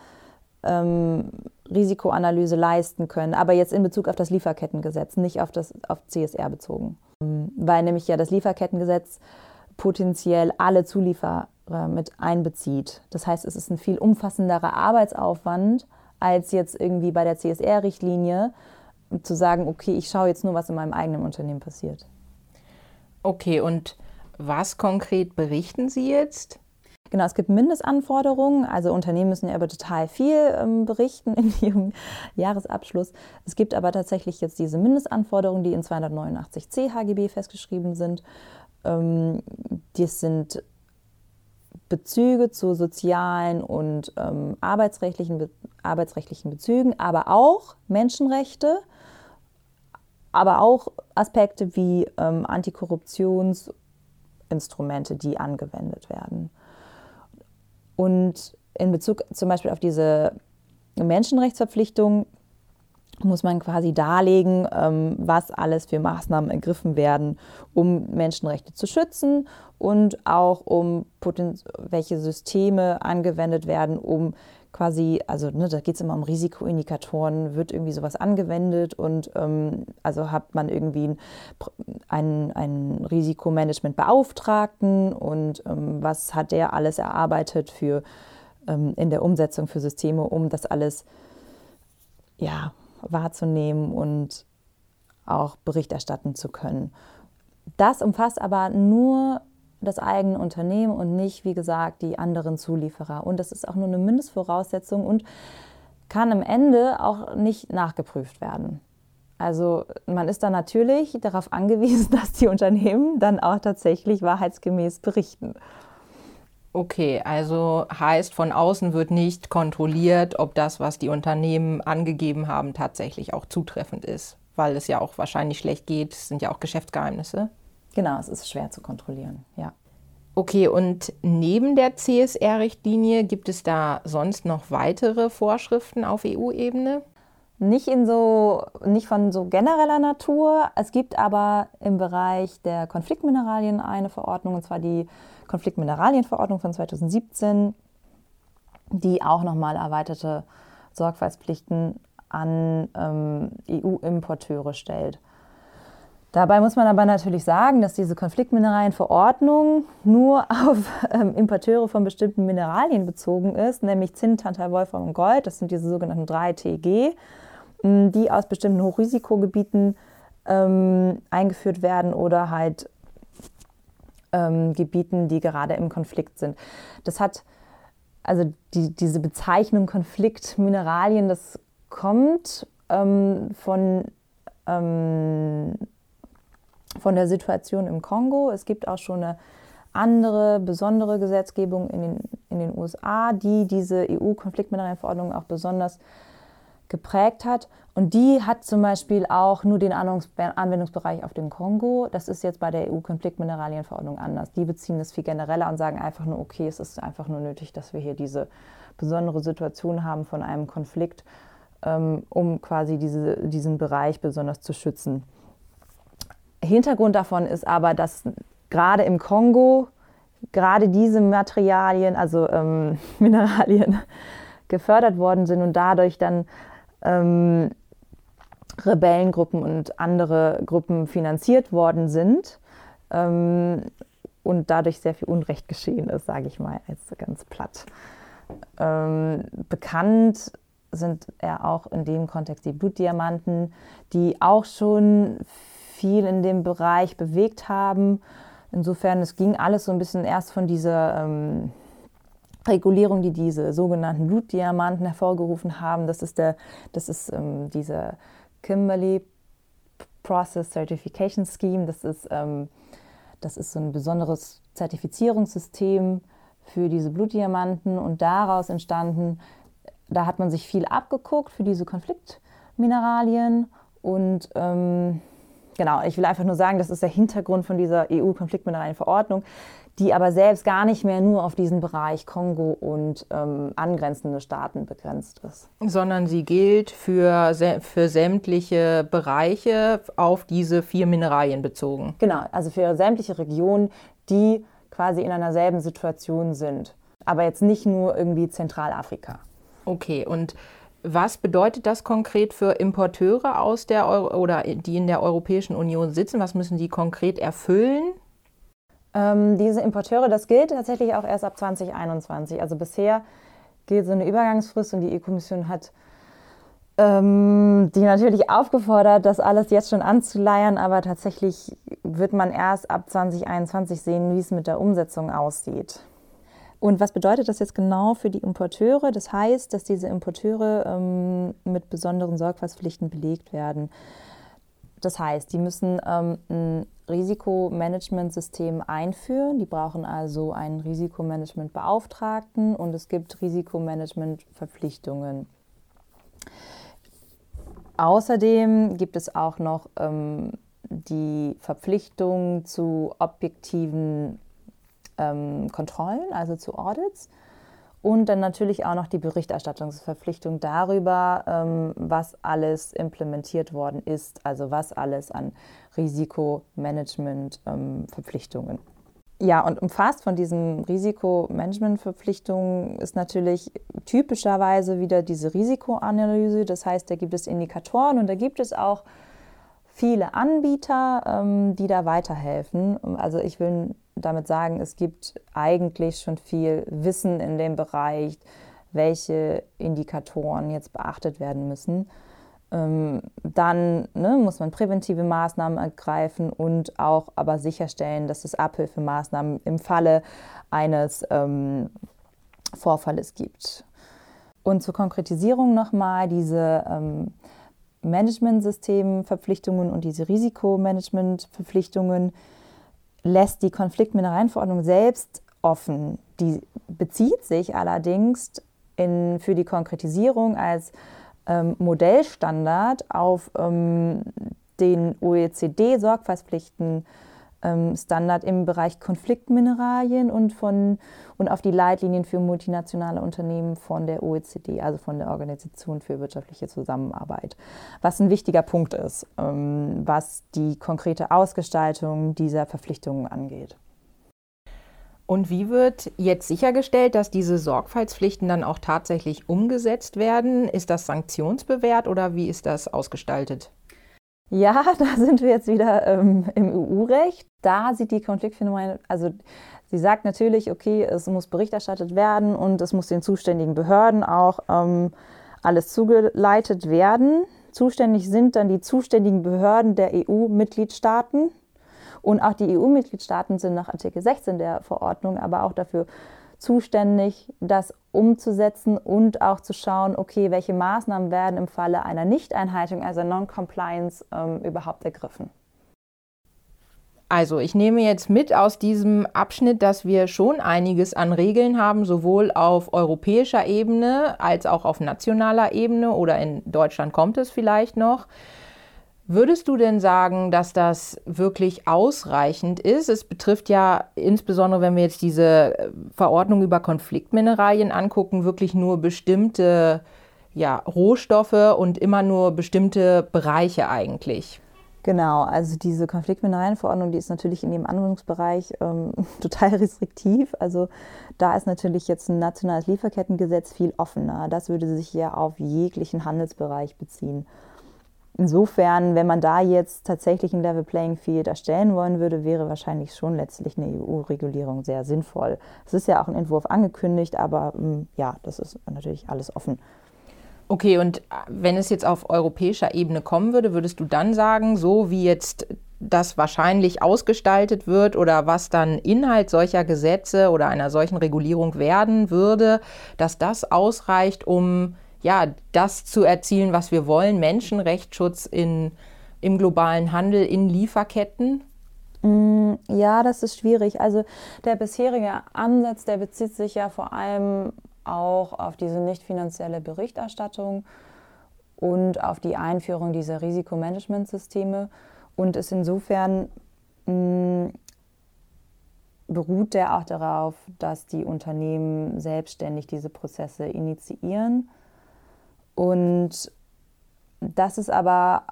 ähm, Risikoanalyse leisten können, aber jetzt in Bezug auf das Lieferkettengesetz, nicht auf das auf CSR bezogen. Weil nämlich ja das Lieferkettengesetz potenziell alle Zulieferer mit einbezieht. Das heißt, es ist ein viel umfassenderer Arbeitsaufwand als jetzt irgendwie bei der CSR-Richtlinie zu sagen, okay, ich schaue jetzt nur, was in meinem eigenen Unternehmen passiert. Okay, und was konkret berichten Sie jetzt? Genau, es gibt Mindestanforderungen. Also Unternehmen müssen ja über total viel ähm, berichten in *laughs* ihrem Jahresabschluss. Es gibt aber tatsächlich jetzt diese Mindestanforderungen, die in 289c HGB festgeschrieben sind. Ähm, das sind Bezüge zu sozialen und ähm, arbeitsrechtlichen, Be arbeitsrechtlichen Bezügen, aber auch Menschenrechte, aber auch Aspekte wie ähm, Antikorruptionsinstrumente, die angewendet werden. Und in Bezug zum Beispiel auf diese Menschenrechtsverpflichtung muss man quasi darlegen, ähm, was alles für Maßnahmen ergriffen werden, um Menschenrechte zu schützen und auch um welche Systeme angewendet werden, um quasi, also ne, da geht es immer um Risikoindikatoren, wird irgendwie sowas angewendet und ähm, also hat man irgendwie einen, einen Risikomanagement-Beauftragten und ähm, was hat der alles erarbeitet für ähm, in der Umsetzung für Systeme, um das alles ja, wahrzunehmen und auch Bericht erstatten zu können. Das umfasst aber nur das eigene Unternehmen und nicht, wie gesagt, die anderen Zulieferer. Und das ist auch nur eine Mindestvoraussetzung und kann am Ende auch nicht nachgeprüft werden. Also man ist dann natürlich darauf angewiesen, *laughs* dass die Unternehmen dann auch tatsächlich wahrheitsgemäß berichten. Okay, also heißt, von außen wird nicht kontrolliert, ob das, was die Unternehmen angegeben haben, tatsächlich auch zutreffend ist, weil es ja auch wahrscheinlich schlecht geht. Es sind ja auch Geschäftsgeheimnisse. Genau, es ist schwer zu kontrollieren, ja. Okay, und neben der CSR-Richtlinie gibt es da sonst noch weitere Vorschriften auf EU-Ebene? Nicht, in so, nicht von so genereller Natur. Es gibt aber im Bereich der Konfliktmineralien eine Verordnung, und zwar die Konfliktmineralienverordnung von 2017, die auch nochmal erweiterte Sorgfaltspflichten an ähm, EU-Importeure stellt. Dabei muss man aber natürlich sagen, dass diese Konfliktmineralienverordnung nur auf *laughs* ähm, Importeure von bestimmten Mineralien bezogen ist, nämlich Zinn, Tantal, Wolfram und Gold. Das sind diese sogenannten 3TG, die aus bestimmten Hochrisikogebieten ähm, eingeführt werden oder halt ähm, Gebieten, die gerade im Konflikt sind. Das hat, also die, diese Bezeichnung Konfliktmineralien, das kommt ähm, von ähm, von der Situation im Kongo. Es gibt auch schon eine andere besondere Gesetzgebung in den, in den USA, die diese EU-Konfliktmineralienverordnung auch besonders geprägt hat. Und die hat zum Beispiel auch nur den Anwendungsbereich auf den Kongo. Das ist jetzt bei der EU-Konfliktmineralienverordnung anders. Die beziehen es viel genereller und sagen einfach nur, okay, es ist einfach nur nötig, dass wir hier diese besondere Situation haben von einem Konflikt, ähm, um quasi diese, diesen Bereich besonders zu schützen. Hintergrund davon ist aber, dass gerade im Kongo gerade diese Materialien, also ähm, *laughs* Mineralien, gefördert worden sind und dadurch dann ähm, Rebellengruppen und andere Gruppen finanziert worden sind ähm, und dadurch sehr viel Unrecht geschehen ist, sage ich mal, jetzt ganz platt. Ähm, bekannt sind ja auch in dem Kontext die Blutdiamanten, die auch schon viel in dem Bereich bewegt haben. Insofern, es ging alles so ein bisschen erst von dieser ähm, Regulierung, die diese sogenannten Blutdiamanten hervorgerufen haben. Das ist, der, das ist ähm, diese Kimberley Process Certification Scheme. Das ist, ähm, das ist so ein besonderes Zertifizierungssystem für diese Blutdiamanten und daraus entstanden, da hat man sich viel abgeguckt für diese Konfliktmineralien und ähm, genau, ich will einfach nur sagen, das ist der Hintergrund von dieser EU-Konfliktmineralienverordnung die aber selbst gar nicht mehr nur auf diesen Bereich Kongo und ähm, angrenzende Staaten begrenzt ist. Sondern sie gilt für, für sämtliche Bereiche auf diese vier Mineralien bezogen. Genau, also für sämtliche Regionen, die quasi in einer selben Situation sind. Aber jetzt nicht nur irgendwie Zentralafrika. Okay, und was bedeutet das konkret für Importeure aus der Euro oder die in der Europäischen Union sitzen? Was müssen die konkret erfüllen? Ähm, diese Importeure, das gilt tatsächlich auch erst ab 2021. Also bisher gilt so eine Übergangsfrist und die EU-Kommission hat ähm, die natürlich aufgefordert, das alles jetzt schon anzuleiern, aber tatsächlich wird man erst ab 2021 sehen, wie es mit der Umsetzung aussieht. Und was bedeutet das jetzt genau für die Importeure? Das heißt, dass diese Importeure ähm, mit besonderen Sorgfaltspflichten belegt werden. Das heißt, die müssen ähm, ein Risikomanagementsystem einführen. Die brauchen also einen Risikomanagementbeauftragten und es gibt Risikomanagementverpflichtungen. Außerdem gibt es auch noch ähm, die Verpflichtung zu objektiven ähm, Kontrollen, also zu Audits. Und dann natürlich auch noch die Berichterstattungsverpflichtung darüber, ähm, was alles implementiert worden ist, also was alles an Risikomanagement-Verpflichtungen. Ähm, ja, und umfasst von diesen Risikomanagement-Verpflichtungen ist natürlich typischerweise wieder diese Risikoanalyse. Das heißt, da gibt es Indikatoren und da gibt es auch viele Anbieter, ähm, die da weiterhelfen. Also ich will damit sagen, es gibt eigentlich schon viel Wissen in dem Bereich, welche Indikatoren jetzt beachtet werden müssen. Ähm, dann ne, muss man präventive Maßnahmen ergreifen und auch aber sicherstellen, dass es Abhilfemaßnahmen im Falle eines ähm, Vorfalles gibt. Und zur Konkretisierung nochmal diese ähm, Managementsystemverpflichtungen und diese Risikomanagementverpflichtungen lässt die Konfliktmineralienverordnung selbst offen. Die bezieht sich allerdings in, für die Konkretisierung als ähm, Modellstandard auf ähm, den OECD-Sorgfaltspflichten Standard im Bereich Konfliktmineralien und, von, und auf die Leitlinien für multinationale Unternehmen von der OECD, also von der Organisation für wirtschaftliche Zusammenarbeit. Was ein wichtiger Punkt ist, ähm, was die konkrete Ausgestaltung dieser Verpflichtungen angeht. Und wie wird jetzt sichergestellt, dass diese Sorgfaltspflichten dann auch tatsächlich umgesetzt werden? Ist das sanktionsbewährt oder wie ist das ausgestaltet? Ja, *laughs* da sind wir jetzt wieder ähm, im EU-Recht. Da sieht die Konfliktphänomen, also sie sagt natürlich, okay, es muss Bericht erstattet werden und es muss den zuständigen Behörden auch ähm, alles zugeleitet werden. Zuständig sind dann die zuständigen Behörden der EU-Mitgliedstaaten. Und auch die EU-Mitgliedstaaten sind nach Artikel 16 der Verordnung aber auch dafür zuständig, das umzusetzen und auch zu schauen, okay, welche Maßnahmen werden im Falle einer Nichteinhaltung, also Non-Compliance, ähm, überhaupt ergriffen. Also ich nehme jetzt mit aus diesem Abschnitt, dass wir schon einiges an Regeln haben, sowohl auf europäischer Ebene als auch auf nationaler Ebene oder in Deutschland kommt es vielleicht noch. Würdest du denn sagen, dass das wirklich ausreichend ist? Es betrifft ja insbesondere, wenn wir jetzt diese äh, Verordnung über Konfliktmineralien angucken, wirklich nur bestimmte ja, Rohstoffe und immer nur bestimmte Bereiche eigentlich. Genau, also diese Konfliktmineralienverordnung, die ist natürlich in dem Anwendungsbereich ähm, *laughs* total restriktiv. Also da ist natürlich jetzt ein nationales Lieferkettengesetz viel offener. Das würde sich ja auf jeglichen Handelsbereich beziehen. Insofern, wenn man da jetzt tatsächlich ein Level Playing Field erstellen wollen würde, wäre wahrscheinlich schon letztlich eine EU-Regulierung sehr sinnvoll. Es ist ja auch ein Entwurf angekündigt, aber ähm, ja, das ist natürlich alles offen. Okay, und äh, wenn es jetzt auf europäischer Ebene kommen würde, würdest du dann sagen, so wie jetzt das wahrscheinlich ausgestaltet wird oder was dann Inhalt solcher Gesetze oder einer solchen Regulierung werden würde, dass das ausreicht, um ja, das zu erzielen, was wir wollen, Menschenrechtsschutz in, im globalen Handel, in Lieferketten? Mm, ja, das ist schwierig. Also der bisherige Ansatz, der bezieht sich ja vor allem auch auf diese nicht finanzielle Berichterstattung und auf die Einführung dieser Risikomanagementsysteme und ist insofern mh, mm, beruht der auch darauf, dass die Unternehmen selbstständig diese Prozesse initiieren. Und das ist aber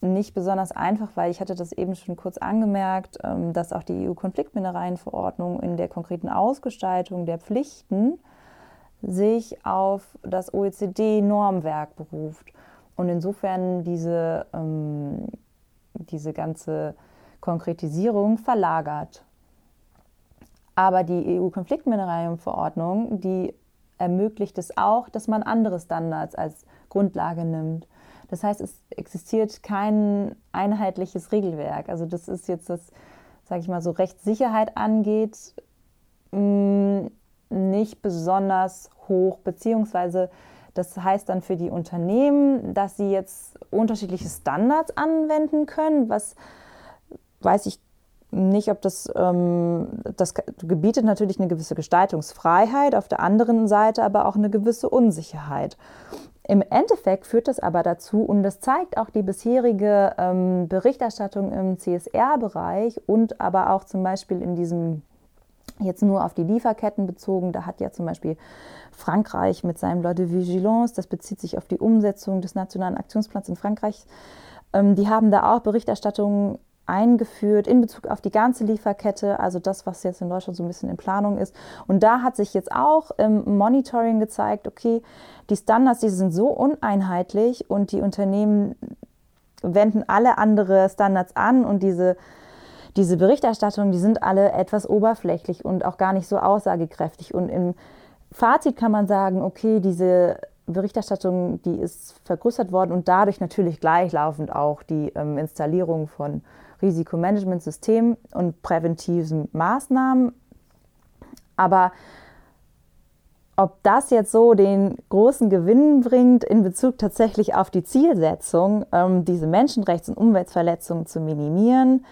nicht besonders einfach, weil ich hatte das eben schon kurz angemerkt, ähm, dass auch die EU-Konfliktmineralienverordnung in der konkreten Ausgestaltung der Pflichten sich auf das OECD-Normwerk beruft und insofern diese, ähm, diese ganze Konkretisierung verlagert. Aber die EU-Konfliktmineralienverordnung, die ermöglicht es auch, dass man andere Standards als Grundlage nimmt. Das heißt, es existiert kein einheitliches Regelwerk. Also das ist jetzt das, sage ich mal, so Rechtssicherheit angeht, mm, nicht besonders hoch, beziehungsweise das heißt dann für die Unternehmen, dass sie jetzt unterschiedliche Standards anwenden können, was weiß ich nicht, ob das, ähm, das gebietet natürlich eine gewisse Gestaltungsfreiheit, auf der anderen Seite aber auch eine gewisse Unsicherheit. Im Endeffekt führt das aber dazu, und das zeigt auch die bisherige ähm, Berichterstattung im CSR-Bereich und aber auch zum Beispiel in diesem Jetzt nur auf die Lieferketten bezogen, da hat ja zum Beispiel Frankreich mit seinem Loi de Vigilance, das bezieht sich auf die Umsetzung des nationalen Aktionsplans in Frankreich, ähm, die haben da auch Berichterstattungen eingeführt in Bezug auf die ganze Lieferkette, also das, was jetzt in Deutschland so ein bisschen in Planung ist. Und da hat sich jetzt auch im Monitoring gezeigt, okay, die Standards, die sind so uneinheitlich und die Unternehmen wenden alle andere Standards an und diese diese Berichterstattungen, die sind alle etwas oberflächlich und auch gar nicht so aussagekräftig. Und im Fazit kann man sagen, okay, diese Berichterstattung, die ist vergrößert worden und dadurch natürlich gleichlaufend auch die ähm, Installierung von Risikomanagementsystemen und präventiven Maßnahmen. Aber ob das jetzt so den großen Gewinn bringt in Bezug tatsächlich auf die Zielsetzung, ähm, diese Menschenrechts- und Umweltverletzungen zu minimieren,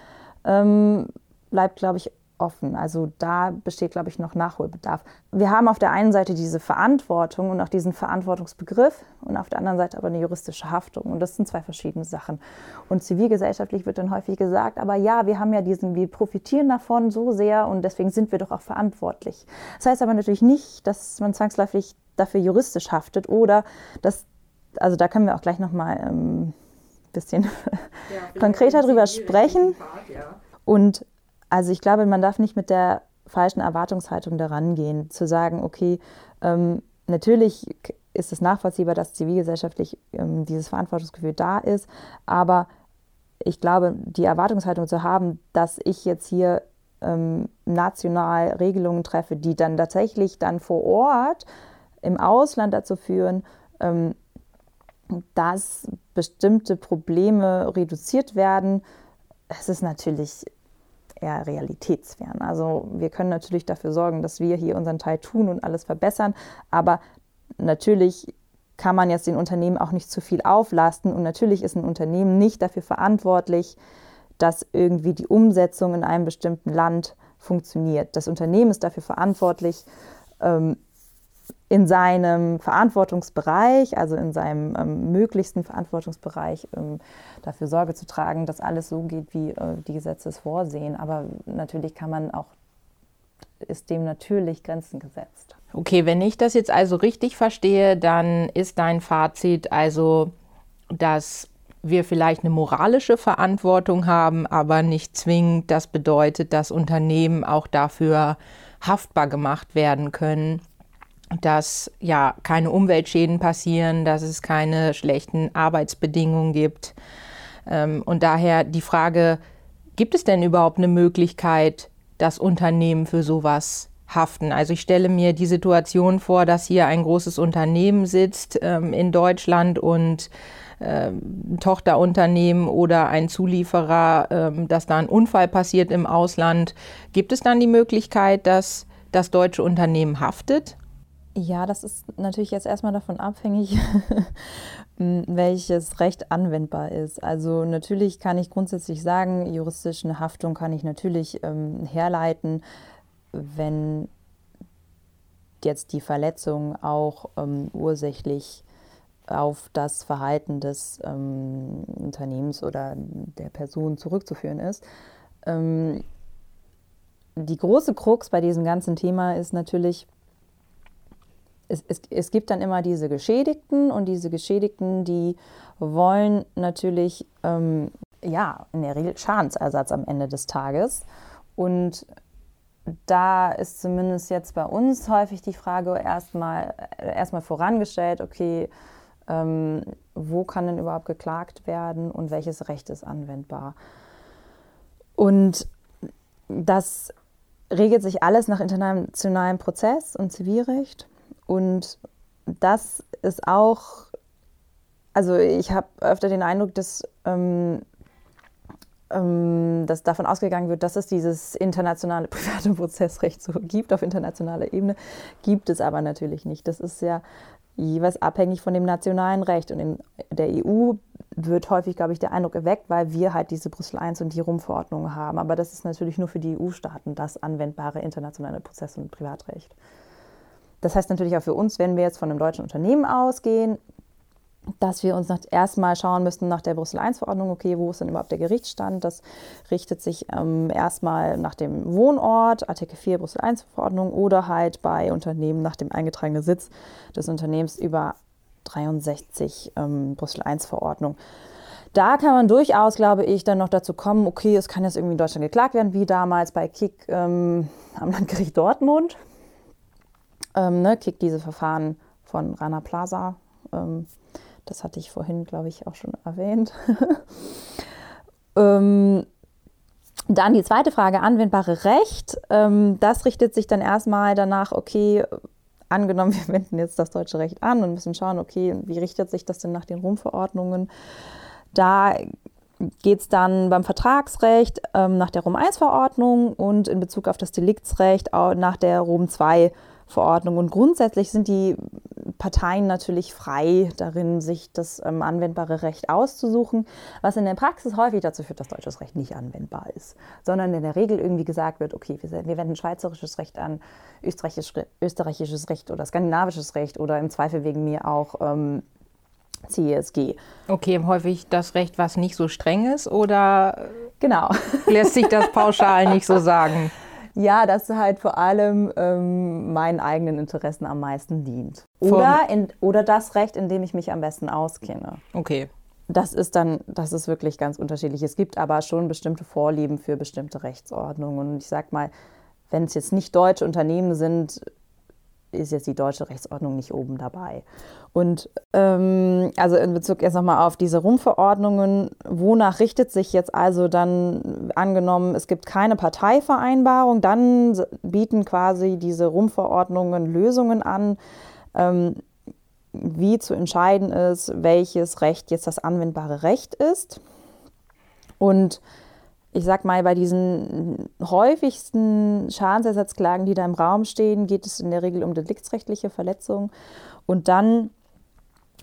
ähm, bleibt, glaube ich, offen. Also da besteht, glaube ich, noch Nachholbedarf. Wir haben auf der einen Seite diese Verantwortung und auch diesen Verantwortungsbegriff und auf der anderen Seite aber eine juristische Haftung. Und das sind zwei verschiedene Sachen. Und zivilgesellschaftlich wird dann häufig gesagt, aber ja, wir haben ja diesen, wir profitieren davon so sehr und deswegen sind wir doch auch verantwortlich. Das heißt aber natürlich nicht, dass man zwangsläufig dafür juristisch haftet oder dass, also da können wir auch gleich nochmal ähm, bisschen ja, *laughs* konkreter drüber sprechen. Part, ja. Und also ich glaube, man darf nicht mit der falschen Erwartungshaltung daran gehen, zu sagen, okay, ähm, natürlich ist es nachvollziehbar, dass zivilgesellschaftlich ähm, dieses Verantwortungsgefühl da ist, aber ich glaube, die Erwartungshaltung zu haben, dass ich jetzt hier ähm, national Regelungen treffe, die dann tatsächlich dann vor Ort im Ausland dazu führen, ähm, dass bestimmte Probleme reduziert werden, es ist natürlich eher realitätsfern. Also wir können natürlich dafür sorgen, dass wir hier unseren Teil tun und alles verbessern, aber natürlich kann man jetzt den Unternehmen auch nicht zu viel auflasten und natürlich ist ein Unternehmen nicht dafür verantwortlich, dass irgendwie die Umsetzung in einem bestimmten Land funktioniert. Das Unternehmen ist dafür verantwortlich, ähm, in seinem Verantwortungsbereich, also in seinem ähm, möglichsten Verantwortungsbereich, ähm, dafür Sorge zu tragen, dass alles so geht, wie äh, die Gesetze es vorsehen. Aber natürlich kann man auch, ist dem natürlich Grenzen gesetzt. Okay, wenn ich das jetzt also richtig verstehe, dann ist dein Fazit also, dass wir vielleicht eine moralische Verantwortung haben, aber nicht zwingend das bedeutet, dass Unternehmen auch dafür haftbar gemacht werden können dass ja keine Umweltschäden passieren, dass es keine schlechten Arbeitsbedingungen gibt. Ähm, und daher die Frage, gibt es denn überhaupt eine Möglichkeit, dass Unternehmen für sowas haften? Also ich stelle mir die Situation vor, dass hier ein großes Unternehmen sitzt ähm, in Deutschland und ähm, ein Tochterunternehmen oder ein Zulieferer, dass da ein Unfall passiert im Ausland. Gibt es dann die Möglichkeit, dass das deutsche Unternehmen haftet? Ja, das ist natürlich jetzt erstmal davon abhängig, *laughs* welches Recht anwendbar ist. Also natürlich kann ich grundsätzlich sagen, juristische Haftung kann ich natürlich ähm, herleiten, wenn jetzt die Verletzung auch ähm, ursächlich auf das Verhalten des ähm, Unternehmens oder der Person zurückzuführen ist. Ähm, die große Krux bei diesem ganzen Thema ist natürlich, es, es, es gibt dann immer diese Geschädigten und diese Geschädigten, die wollen natürlich ähm, ja in der Regel Schadensersatz am Ende des Tages. Und da ist zumindest jetzt bei uns häufig die Frage erstmal erstmal vorangestellt, okay, ähm, wo kann denn überhaupt geklagt werden und welches Recht ist anwendbar? Und das regelt sich alles nach internationalem Prozess und Zivilrecht. Und das ist auch, also ich habe öfter den Eindruck, dass, ähm, ähm, dass davon ausgegangen wird, dass es dieses internationale *laughs* private Prozessrecht so gibt auf internationaler Ebene. Gibt es aber natürlich nicht. Das ist ja jeweils abhängig von dem nationalen Recht. Und in der EU wird häufig, glaube ich, der Eindruck erweckt, weil wir halt diese Brüssel I und die Rum-Verordnungen haben. Aber das ist natürlich nur für die EU-Staaten das anwendbare internationale Prozess- und Privatrecht. Das heißt natürlich auch für uns, wenn wir jetzt von einem deutschen Unternehmen ausgehen, dass wir uns erstmal schauen müssen nach der Brüssel I-Verordnung, okay, wo ist denn überhaupt der Gerichtsstand? Das richtet sich ähm, erstmal nach dem Wohnort, Artikel 4 Brüssel I-Verordnung oder halt bei Unternehmen nach dem eingetragenen Sitz des Unternehmens über 63 ähm, Brüssel I-Verordnung. Da kann man durchaus, glaube ich, dann noch dazu kommen, okay, es kann jetzt irgendwie in Deutschland geklagt werden, wie damals bei KIK ähm, am Landgericht Dortmund ähm, ne, kriegt diese Verfahren von Rana Plaza. Ähm, das hatte ich vorhin, glaube ich, auch schon erwähnt. *laughs* ähm, dann die zweite Frage, anwendbare Recht. Ähm, das richtet sich dann erstmal danach, okay, angenommen, *laughs* wir wenden jetzt das deutsche Recht an und müssen schauen, okay, wie richtet sich das denn nach den Rom-Verordnungen? Da geht es dann beim Vertragsrecht ähm, nach der Rom-1-Verordnung und in Bezug auf das Deliktsrecht auch nach der Rom-2-Verordnung. Verordnung. Und grundsätzlich sind die Parteien natürlich frei darin, sich das ähm, anwendbare Recht auszusuchen, was in der Praxis häufig dazu führt, dass deutsches Recht nicht anwendbar ist, sondern in der Regel irgendwie gesagt wird, okay, wir, wir wenden schweizerisches Recht an, österreichisches, österreichisches Recht oder skandinavisches Recht oder im Zweifel wegen mir auch ähm, CSG. Okay, häufig das Recht, was nicht so streng ist oder genau. lässt sich das pauschal nicht so sagen? *laughs* Ja, das halt vor allem ähm, meinen eigenen Interessen am meisten dient. Oder, in, oder das Recht, in dem ich mich am besten auskenne. Okay. Das ist dann, das ist wirklich ganz unterschiedlich. Es gibt aber schon bestimmte Vorlieben für bestimmte Rechtsordnungen. Und ich sag mal, wenn es jetzt nicht deutsche Unternehmen sind, ist jetzt die deutsche Rechtsordnung nicht oben dabei. Und ähm, also in Bezug jetzt nochmal auf diese Rumverordnungen, wonach richtet sich jetzt also dann angenommen, es gibt keine Parteivereinbarung, dann bieten quasi diese Rumverordnungen Lösungen an, ähm, wie zu entscheiden ist, welches Recht jetzt das anwendbare Recht ist. Und ich sag mal, bei diesen häufigsten Schadensersatzklagen, die da im Raum stehen, geht es in der Regel um deliktsrechtliche Verletzungen. Und dann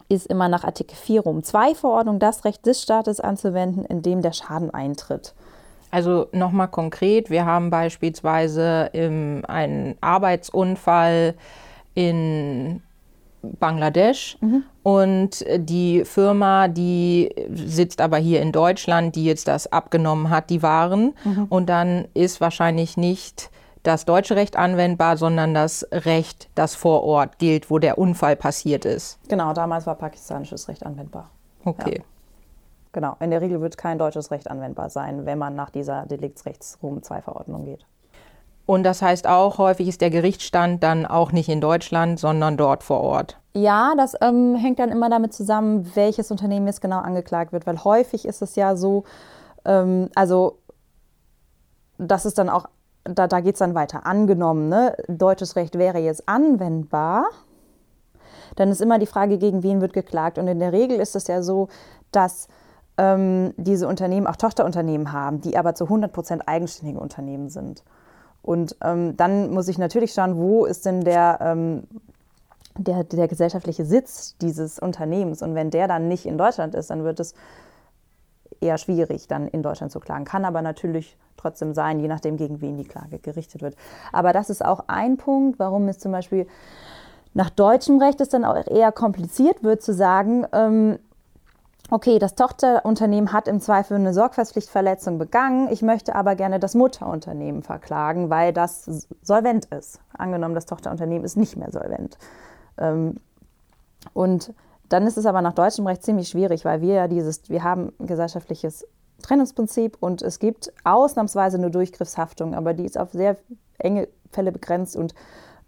ist immer nach Artikel 4 Rom 2 Verordnung das Recht des Staates anzuwenden, in dem der Schaden eintritt. Also nochmal konkret, wir haben beispielsweise einen Arbeitsunfall in Bangladesch mhm. Und die Firma, die sitzt aber hier in Deutschland, die jetzt das abgenommen hat, die Waren. Mhm. Und dann ist wahrscheinlich nicht das deutsche Recht anwendbar, sondern das Recht, das vor Ort gilt, wo der Unfall passiert ist. Genau, damals war pakistanisches Recht anwendbar. Okay. Ja. Genau, in der Regel wird kein deutsches Recht anwendbar sein, wenn man nach dieser Deliktsrechtsrum 2 Verordnung geht. Und das heißt auch, häufig ist der Gerichtsstand dann auch nicht in Deutschland, sondern dort vor Ort. Ja, das ähm, hängt dann immer damit zusammen, welches Unternehmen jetzt genau angeklagt wird, weil häufig ist es ja so, ähm, also das ist dann auch, da, da geht es dann weiter. Angenommen, ne, deutsches Recht wäre jetzt anwendbar, dann ist immer die Frage, gegen wen wird geklagt. Und in der Regel ist es ja so, dass ähm, diese Unternehmen auch Tochterunternehmen haben, die aber zu 100 Prozent eigenständige Unternehmen sind. Und ähm, dann muss ich natürlich schauen, wo ist denn der, ähm, der, der gesellschaftliche Sitz dieses Unternehmens. Und wenn der dann nicht in Deutschland ist, dann wird es eher schwierig, dann in Deutschland zu klagen. Kann aber natürlich trotzdem sein, je nachdem, gegen wen die Klage gerichtet wird. Aber das ist auch ein Punkt, warum es zum Beispiel nach deutschem Recht es dann auch eher kompliziert wird, zu sagen, ähm, okay, das Tochterunternehmen hat im Zweifel eine Sorgfaltspflichtverletzung begangen, ich möchte aber gerne das Mutterunternehmen verklagen, weil das solvent ist. Angenommen, das Tochterunternehmen ist nicht mehr solvent. Ähm, und dann ist es aber nach deutschem Recht ziemlich schwierig, weil wir ja dieses, wir haben ein gesellschaftliches Trennungsprinzip und es gibt ausnahmsweise eine Durchgriffshaftung, aber die ist auf sehr enge Fälle begrenzt und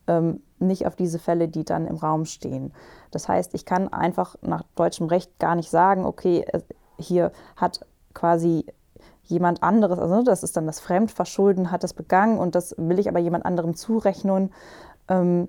ähm, nicht auf diese Fälle, die dann im Raum stehen. Das heißt, ich kann einfach nach deutschem Recht gar nicht sagen, okay, hier hat quasi jemand anderes, also das ist dann das Fremdverschulden, hat das begangen und das will ich aber jemand anderem zurechnen. Ähm,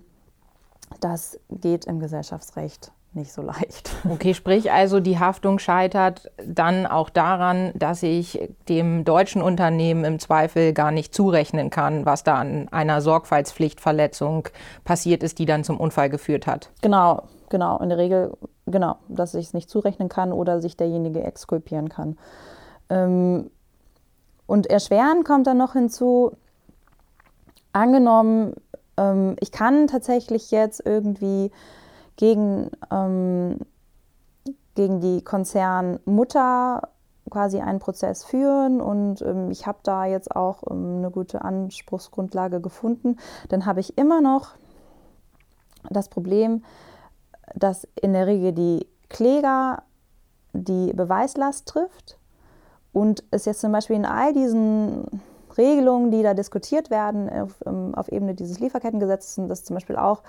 das geht im Gesellschaftsrecht nicht so leicht. *laughs* Okay, sprich also, die Haftung scheitert dann auch daran, dass ich dem deutschen Unternehmen im Zweifel gar nicht zurechnen kann, was da an einer Sorgfaltspflichtverletzung passiert ist, die dann zum Unfall geführt hat. Genau, genau. In der Regel, genau, dass ich es nicht zurechnen kann oder sich derjenige exkulpieren kann. Ähm, und erschweren kommt dann noch hinzu, angenommen, ähm, ich kann tatsächlich jetzt irgendwie gegen, ähm, gegen die Konzernmutter quasi einen Prozess führen und ähm, ich habe da jetzt auch ähm, eine gute Anspruchsgrundlage gefunden, dann habe ich immer noch das Problem, dass in der Regel die Kläger die Beweislast trifft und es jetzt zum Beispiel in all diesen Regelungen, die da diskutiert werden auf, ähm, auf Ebene dieses Lieferkettengesetzes, das zum Beispiel auch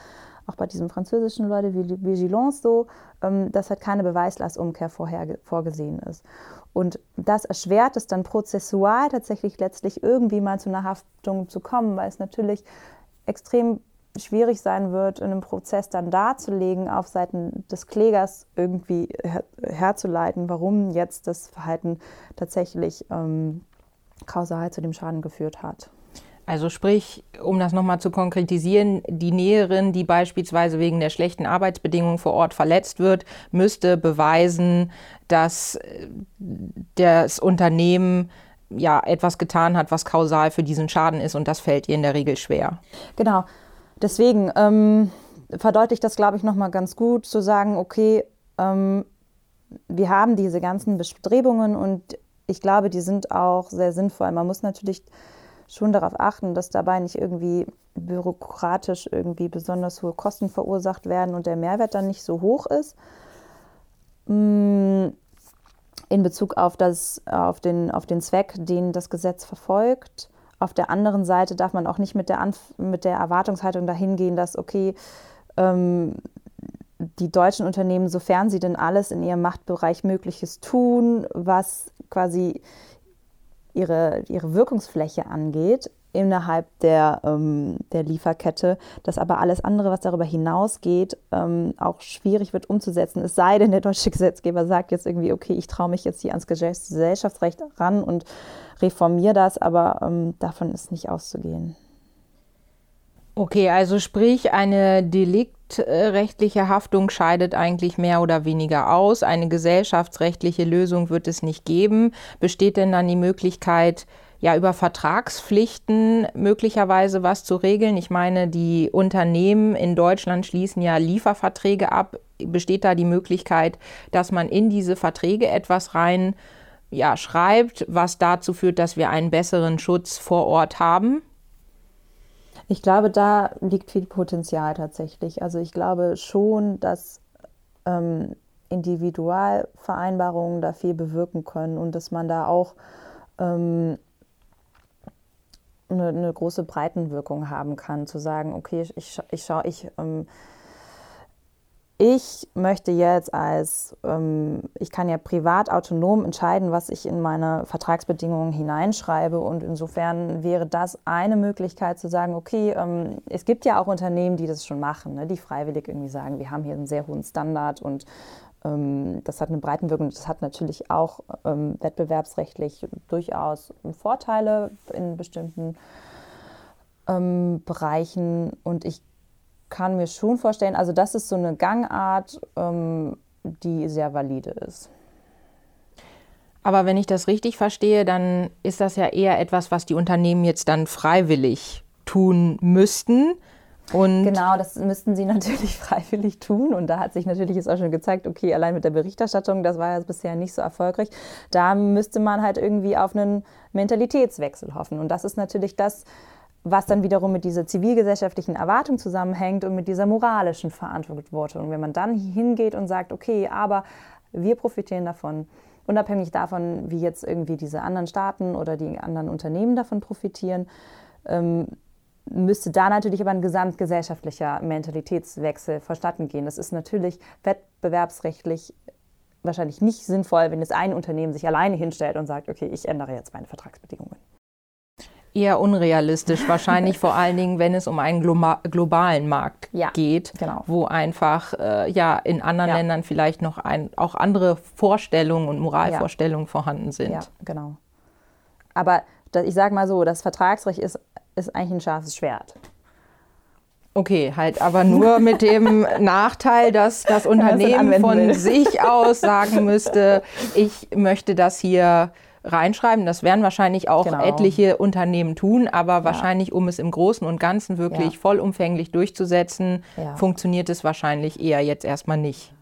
auch bei diesen französischen Leuten wie Vigilance so, ähm, dass halt keine Beweislastumkehr vorher vorgesehen ist. Und das erschwert es dann prozessual tatsächlich letztlich irgendwie mal zu einer Haftung zu kommen, weil es natürlich extrem schwierig sein wird, in einem Prozess dann darzulegen, auf Seiten des Klägers irgendwie her herzuleiten, warum jetzt das Verhalten tatsächlich ähm, kausal zu dem Schaden geführt hat. Also sprich, um das nochmal zu konkretisieren, die Näherin, die beispielsweise wegen der schlechten Arbeitsbedingungen vor Ort verletzt wird, müsste beweisen, dass äh, das Unternehmen ja etwas getan hat, was kausal für diesen Schaden ist und das fällt ihr in der Regel schwer. Genau. Deswegen ähm, verdeutlicht das, glaube ich, nochmal ganz gut zu sagen, okay, ähm, wir haben diese ganzen Bestrebungen und ich glaube, die sind auch sehr sinnvoll. Man muss natürlich schon darauf achten, dass dabei nicht irgendwie bürokratisch irgendwie besonders hohe Kosten verursacht werden und der Mehrwert dann nicht so hoch ist. Mm, in Bezug auf, das, auf, den, auf den Zweck, den das Gesetz verfolgt. Auf der anderen Seite darf man auch nicht mit der, Anf mit der Erwartungshaltung dahin gehen, dass, okay, ähm, die deutschen Unternehmen, sofern sie denn alles in ihrem Machtbereich Mögliches tun, was quasi ihre, ihre Wirkungsfläche angeht innerhalb der, ähm, der Lieferkette, dass aber alles andere, was darüber hinausgeht, ähm, auch schwierig wird umzusetzen. Es sei denn, der deutsche Gesetzgeber sagt jetzt irgendwie, okay, ich traue mich jetzt hier ans Gesellschaftsrecht ran und reformiere das, aber ähm, davon ist nicht auszugehen. Okay, also sprich, eine deliktrechtliche Haftung scheidet eigentlich mehr oder weniger aus. Eine gesellschaftsrechtliche Lösung wird es nicht geben. Besteht denn dann die Möglichkeit, ja über Vertragspflichten möglicherweise was zu regeln? Ich meine, die Unternehmen in Deutschland schließen ja Lieferverträge ab. Besteht da die Möglichkeit, dass man in diese Verträge etwas rein ja, schreibt, was dazu führt, dass wir einen besseren Schutz vor Ort haben? Ich glaube, da liegt viel Potenzial tatsächlich. Also ich glaube schon, dass ähm, Individualvereinbarungen da viel bewirken können und dass man da auch ähm, eine, eine, große Breitenwirkung haben kann, zu sagen, okay, ich, ich, schaue, ich, ähm, ich möchte jetzt als, ähm, ich kann ja privat autonom entscheiden, was ich in meine Vertragsbedingungen hineinschreibe und insofern wäre das eine Möglichkeit zu sagen, okay, ähm, es gibt ja auch Unternehmen, die das schon machen, ne, die freiwillig irgendwie sagen, wir haben hier einen sehr hohen Standard und ähm, das hat eine Breitenwirkung. Das hat natürlich auch ähm, wettbewerbsrechtlich durchaus Vorteile in bestimmten ähm, Bereichen. Und ich kann mir schon vorstellen, also das ist so eine Gangart, ähm, die sehr valide ist. Aber wenn ich das richtig verstehe, dann ist das ja eher etwas, was die Unternehmen jetzt dann freiwillig tun müssten. Und genau, das müssten sie *laughs* natürlich freiwillig tun. Und da hat sich natürlich jetzt auch schon gezeigt, okay, allein mit der Berichterstattung, das war ja bisher nicht so erfolgreich. Da müsste man halt irgendwie auf einen Mentalitätswechsel hoffen. Und das ist natürlich das, was dann wiederum mit dieser zivilgesellschaftlichen Erwartung zusammenhängt und mit dieser moralischen Verantwortung. Wenn man dann hingeht und sagt, okay, aber wir profitieren davon, unabhängig davon, wie jetzt irgendwie diese anderen Staaten oder die anderen Unternehmen davon profitieren, ähm, müsste da natürlich aber ein gesamtgesellschaftlicher Mentalitätswechsel verstatten gehen. Das ist natürlich wettbewerbsrechtlich wahrscheinlich nicht sinnvoll, wenn es ein Unternehmen sich alleine hinstellt und sagt, okay, ich ändere jetzt meine Vertragsbedingungen. Eher unrealistisch, *laughs* wahrscheinlich vor allen Dingen, wenn es um einen globalen Markt ja, geht, genau. wo einfach äh, ja in anderen ja. Ländern vielleicht noch ein, auch andere Vorstellungen und Moralvorstellungen ja. vorhanden sind. Ja, genau. Aber ich sage mal so, das Vertragsrecht ist ist eigentlich ein scharfes Schwert. Okay, halt aber nur *laughs* mit dem Nachteil, dass das Unternehmen von will. sich aus sagen *laughs* müsste, ich möchte das hier reinschreiben. Das werden wahrscheinlich auch genau. etliche Unternehmen tun, aber wahrscheinlich, um es im Großen und Ganzen wirklich vollumfänglich durchzusetzen, funktioniert es wahrscheinlich eher jetzt erstmal nicht.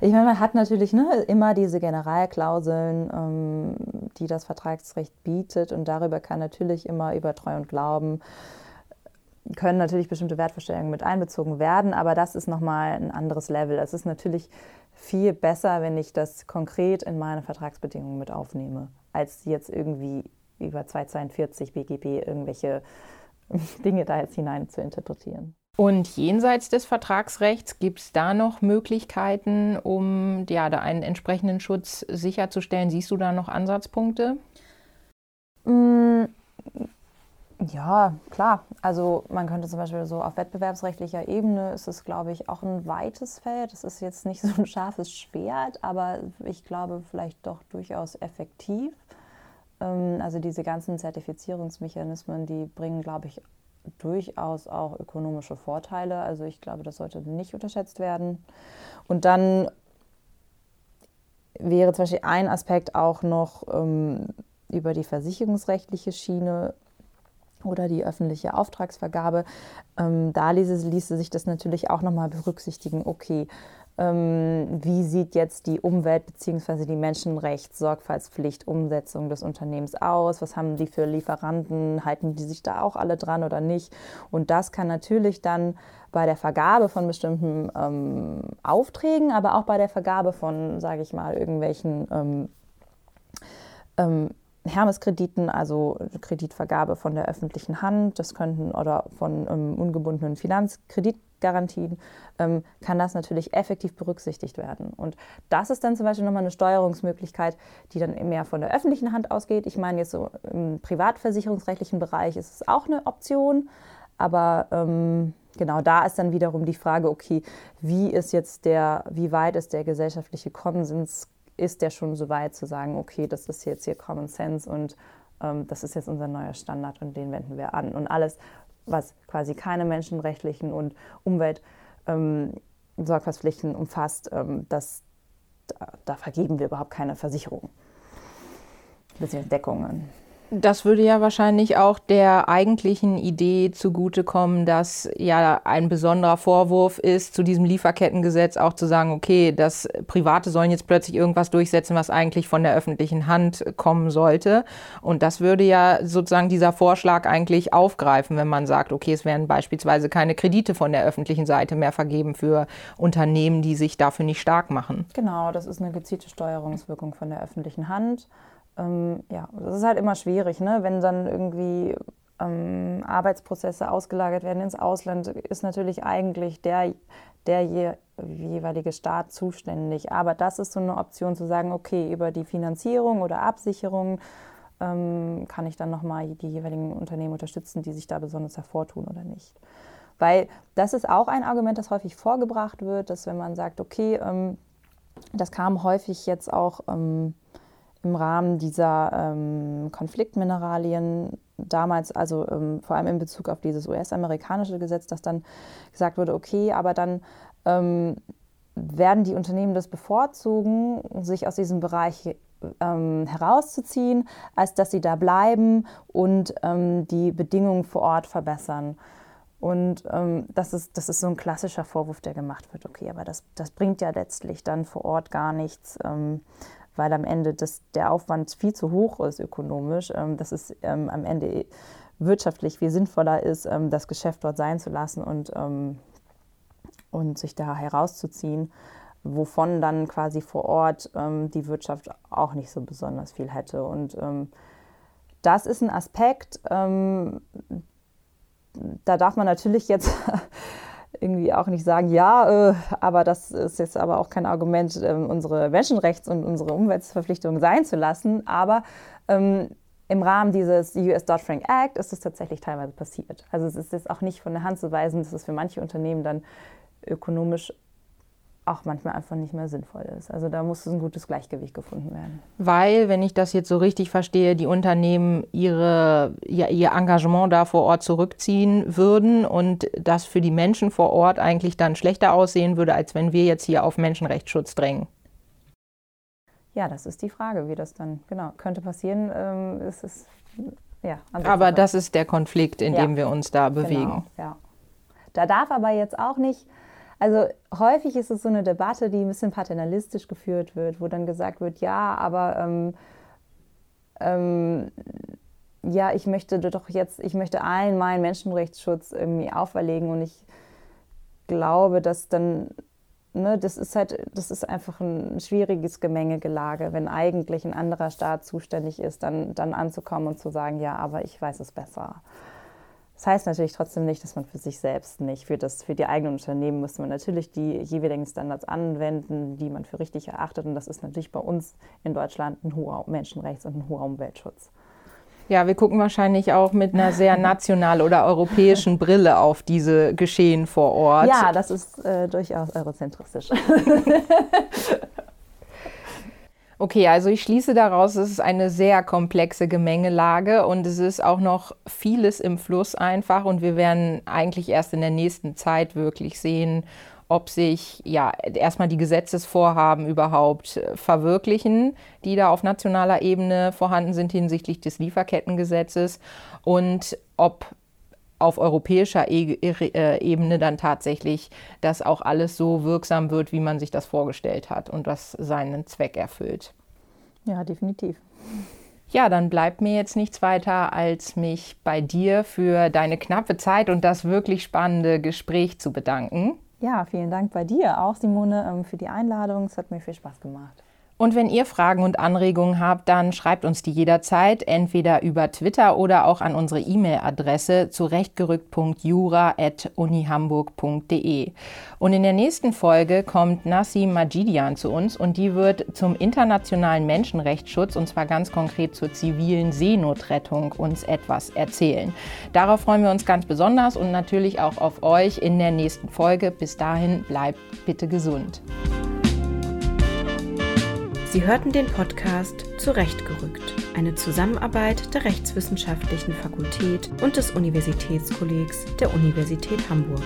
Ich meine, man hat natürlich ne, immer diese Generalklauseln, ähm, die das Vertragsrecht bietet und darüber kann natürlich immer über Treu und Glauben können natürlich bestimmte Wertvorstellungen mit einbezogen werden, aber das ist nochmal ein anderes Level. Es ist natürlich viel besser, wenn ich das konkret in meine Vertragsbedingungen mit aufnehme, als jetzt irgendwie über 242 BGB irgendwelche *laughs* Dinge da jetzt hinein zu interpretieren. Und jenseits des Vertragsrechts gibt es da noch Möglichkeiten, um ja, da einen entsprechenden Schutz sicherzustellen? Siehst du da noch Ansatzpunkte? Mm, ja, klar. Also man könnte zum Beispiel so auf wettbewerbsrechtlicher Ebene ist es, glaube ich, auch ein weites Feld. Es ist jetzt nicht so ein scharfes Schwert, aber ich glaube vielleicht doch durchaus effektiv. Ähm, also diese ganzen Zertifizierungsmechanismen, die bringen, glaube ich, durchaus auch ökonomische Vorteile. Also ich glaube, das sollte nicht unterschätzt werden. Und dann wäre zum Beispiel ein Aspekt auch noch ähm, über die versicherungsrechtliche Schiene oder die öffentliche Auftragsvergabe. Ähm, da ließe, ließe sich das natürlich auch nochmal berücksichtigen. Okay, ähm, wie sieht jetzt die Umwelt- bzw. die Menschenrechts-Sorgfaltspflicht Umsetzung des Unternehmens aus? Was haben die für Lieferanten? Halten die sich da auch alle dran oder nicht? Und das kann natürlich dann bei der Vergabe von bestimmten ähm, Aufträgen, aber auch bei der Vergabe von, sage ich mal, irgendwelchen ähm, ähm, Hermeskrediten, also Kreditvergabe von der öffentlichen Hand, das könnten oder von ähm, ungebundenen Finanzkreditgarantien, ähm, kann das natürlich effektiv berücksichtigt werden. Und das ist dann zum Beispiel nochmal eine Steuerungsmöglichkeit, die dann mehr von der öffentlichen Hand ausgeht. Ich meine, jetzt so im privatversicherungsrechtlichen Bereich ist es auch eine Option, aber ähm, genau da ist dann wiederum die Frage, okay, wie ist jetzt der, wie weit ist der gesellschaftliche Konsens ist der schon so weit zu sagen, okay, das ist jetzt hier Common Sense und ähm, das ist jetzt unser neuer Standard und den wenden wir an. Und alles, was quasi keine menschenrechtlichen und Umweltsorgfaltspflichten ähm, umfasst, ähm, das, da, da, vergeben wir überhaupt keine Versicherung. Bisschen Deckungen. Das würde ja wahrscheinlich auch der eigentlichen Idee zugutekommen, dass ja ein besonderer Vorwurf ist, zu diesem Lieferkettengesetz auch zu sagen, okay, das Private sollen jetzt plötzlich irgendwas durchsetzen, was eigentlich von der öffentlichen Hand kommen sollte. Und das würde ja sozusagen dieser Vorschlag eigentlich aufgreifen, wenn man sagt, okay, es werden beispielsweise keine Kredite von der öffentlichen Seite mehr vergeben für Unternehmen, die sich dafür nicht stark machen. Genau, das ist eine gezielte Steuerungswirkung von der öffentlichen Hand ähm, ja, das ist halt immer schwierig, ne? wenn dann irgendwie ähm, Arbeitsprozesse ausgelagert werden ins Ausland, ist natürlich eigentlich der, der je, jeweilige Staat zuständig. Aber das ist so eine Option zu sagen, okay, über die Finanzierung oder Absicherung ähm, kann ich dann nochmal die jeweiligen Unternehmen unterstützen, die sich da besonders hervortun oder nicht. Weil das ist auch ein Argument, das häufig vorgebracht wird, dass wenn man sagt, okay, ähm, das kam häufig jetzt auch ähm, im Rahmen dieser ähm, Konfliktmineralien damals, also ähm, vor allem in Bezug auf dieses US-amerikanische Gesetz, dass dann gesagt wurde, okay, aber dann ähm, werden die Unternehmen das bevorzugen, sich aus diesem Bereich ähm, herauszuziehen, als dass sie da bleiben und ähm, die Bedingungen vor Ort verbessern. Und ähm, das, ist, das ist so ein klassischer Vorwurf, der gemacht wird. Okay, aber das, das bringt ja letztlich dann vor Ort gar nichts. Ähm, weil am Ende das, der Aufwand viel zu hoch ist ökonomisch, ähm, dass es ähm, am Ende wirtschaftlich viel sinnvoller ist, ähm, das Geschäft dort sein zu lassen und, ähm, und sich da herauszuziehen, wovon dann quasi vor Ort ähm, die Wirtschaft auch nicht so besonders viel hätte. Und ähm, das ist ein Aspekt, da darf man natürlich jetzt *laughs* irgendwie auch nicht sagen, ja, äh, aber das ist jetzt aber auch kein Argument, äh, unsere Menschenrechts- und unsere Umweltverpflichtungen sein zu lassen. Aber ähm, im Rahmen dieses US Dodd-Frank Act ist es tatsächlich teilweise passiert. Also es ist jetzt auch nicht von der Hand zu weisen, dass es für manche Unternehmen dann ökonomisch auch manchmal einfach nicht mehr sinnvoll ist. Also da muss ein gutes Gleichgewicht gefunden werden. Weil, wenn ich das jetzt so richtig verstehe, die Unternehmen ihre, ja, ihr Engagement da vor Ort zurückziehen würden und das für die Menschen vor Ort eigentlich dann schlechter aussehen würde, als wenn wir jetzt hier auf Menschenrechtsschutz drängen. Ja, das ist die Frage, wie das dann genau könnte passieren. Ähm, ist es, ja, aber das ist der Konflikt, in ja. dem wir uns da bewegen. Genau, ja. Da darf aber jetzt auch nicht also häufig ist es so eine Debatte, die ein bisschen paternalistisch geführt wird, wo dann gesagt wird, ja, aber ähm, ähm, ja, ich möchte doch jetzt, ich möchte allen meinen Menschenrechtsschutz irgendwie auferlegen und ich glaube, dass dann, ne, das ist halt, das ist einfach ein schwieriges Gemengegelage, wenn eigentlich ein anderer Staat zuständig ist, dann, dann anzukommen und zu sagen, ja, aber ich weiß es besser. Das heißt natürlich trotzdem nicht, dass man für sich selbst nicht, für, das, für die eigenen Unternehmen muss man natürlich die jeweiligen Standards anwenden, die man für richtig erachtet. Und das ist natürlich bei uns in Deutschland ein hoher Menschenrechts- und ein hoher Umweltschutz. Ja, wir gucken wahrscheinlich auch mit einer sehr *laughs* nationalen oder europäischen Brille auf diese Geschehen vor Ort. Ja, das ist äh, durchaus eurozentristisch. *laughs* Okay, also ich schließe daraus, es ist eine sehr komplexe Gemengelage und es ist auch noch vieles im Fluss einfach und wir werden eigentlich erst in der nächsten Zeit wirklich sehen, ob sich ja erstmal die Gesetzesvorhaben überhaupt äh, verwirklichen, die da auf nationaler Ebene vorhanden sind hinsichtlich des Lieferkettengesetzes und ob auf europäischer e äh, Ebene dann tatsächlich das auch alles so wirksam wird, wie man sich das vorgestellt hat und das seinen Zweck erfüllt. Ja, definitiv. Ja, dann bleibt mir jetzt nichts weiter, als mich bei dir für deine knappe Zeit und das wirklich spannende Gespräch zu bedanken. Ja, vielen Dank bei dir auch, Simone, ähm, für die Einladung. Es hat mir viel Spaß gemacht. Und wenn ihr Fragen und Anregungen habt, dann schreibt uns die jederzeit, entweder über Twitter oder auch an unsere E-Mail-Adresse zurechtgerückt.jura.unihamburg.de. Und in der nächsten Folge kommt Nassim Majidian zu uns und die wird zum internationalen Menschenrechtsschutz und zwar ganz konkret zur zivilen Seenotrettung uns etwas erzählen. Darauf freuen wir uns ganz besonders und natürlich auch auf euch in der nächsten Folge. Bis dahin bleibt bitte gesund. Sie hörten den Podcast Zurechtgerückt, eine Zusammenarbeit der Rechtswissenschaftlichen Fakultät und des Universitätskollegs der Universität Hamburg.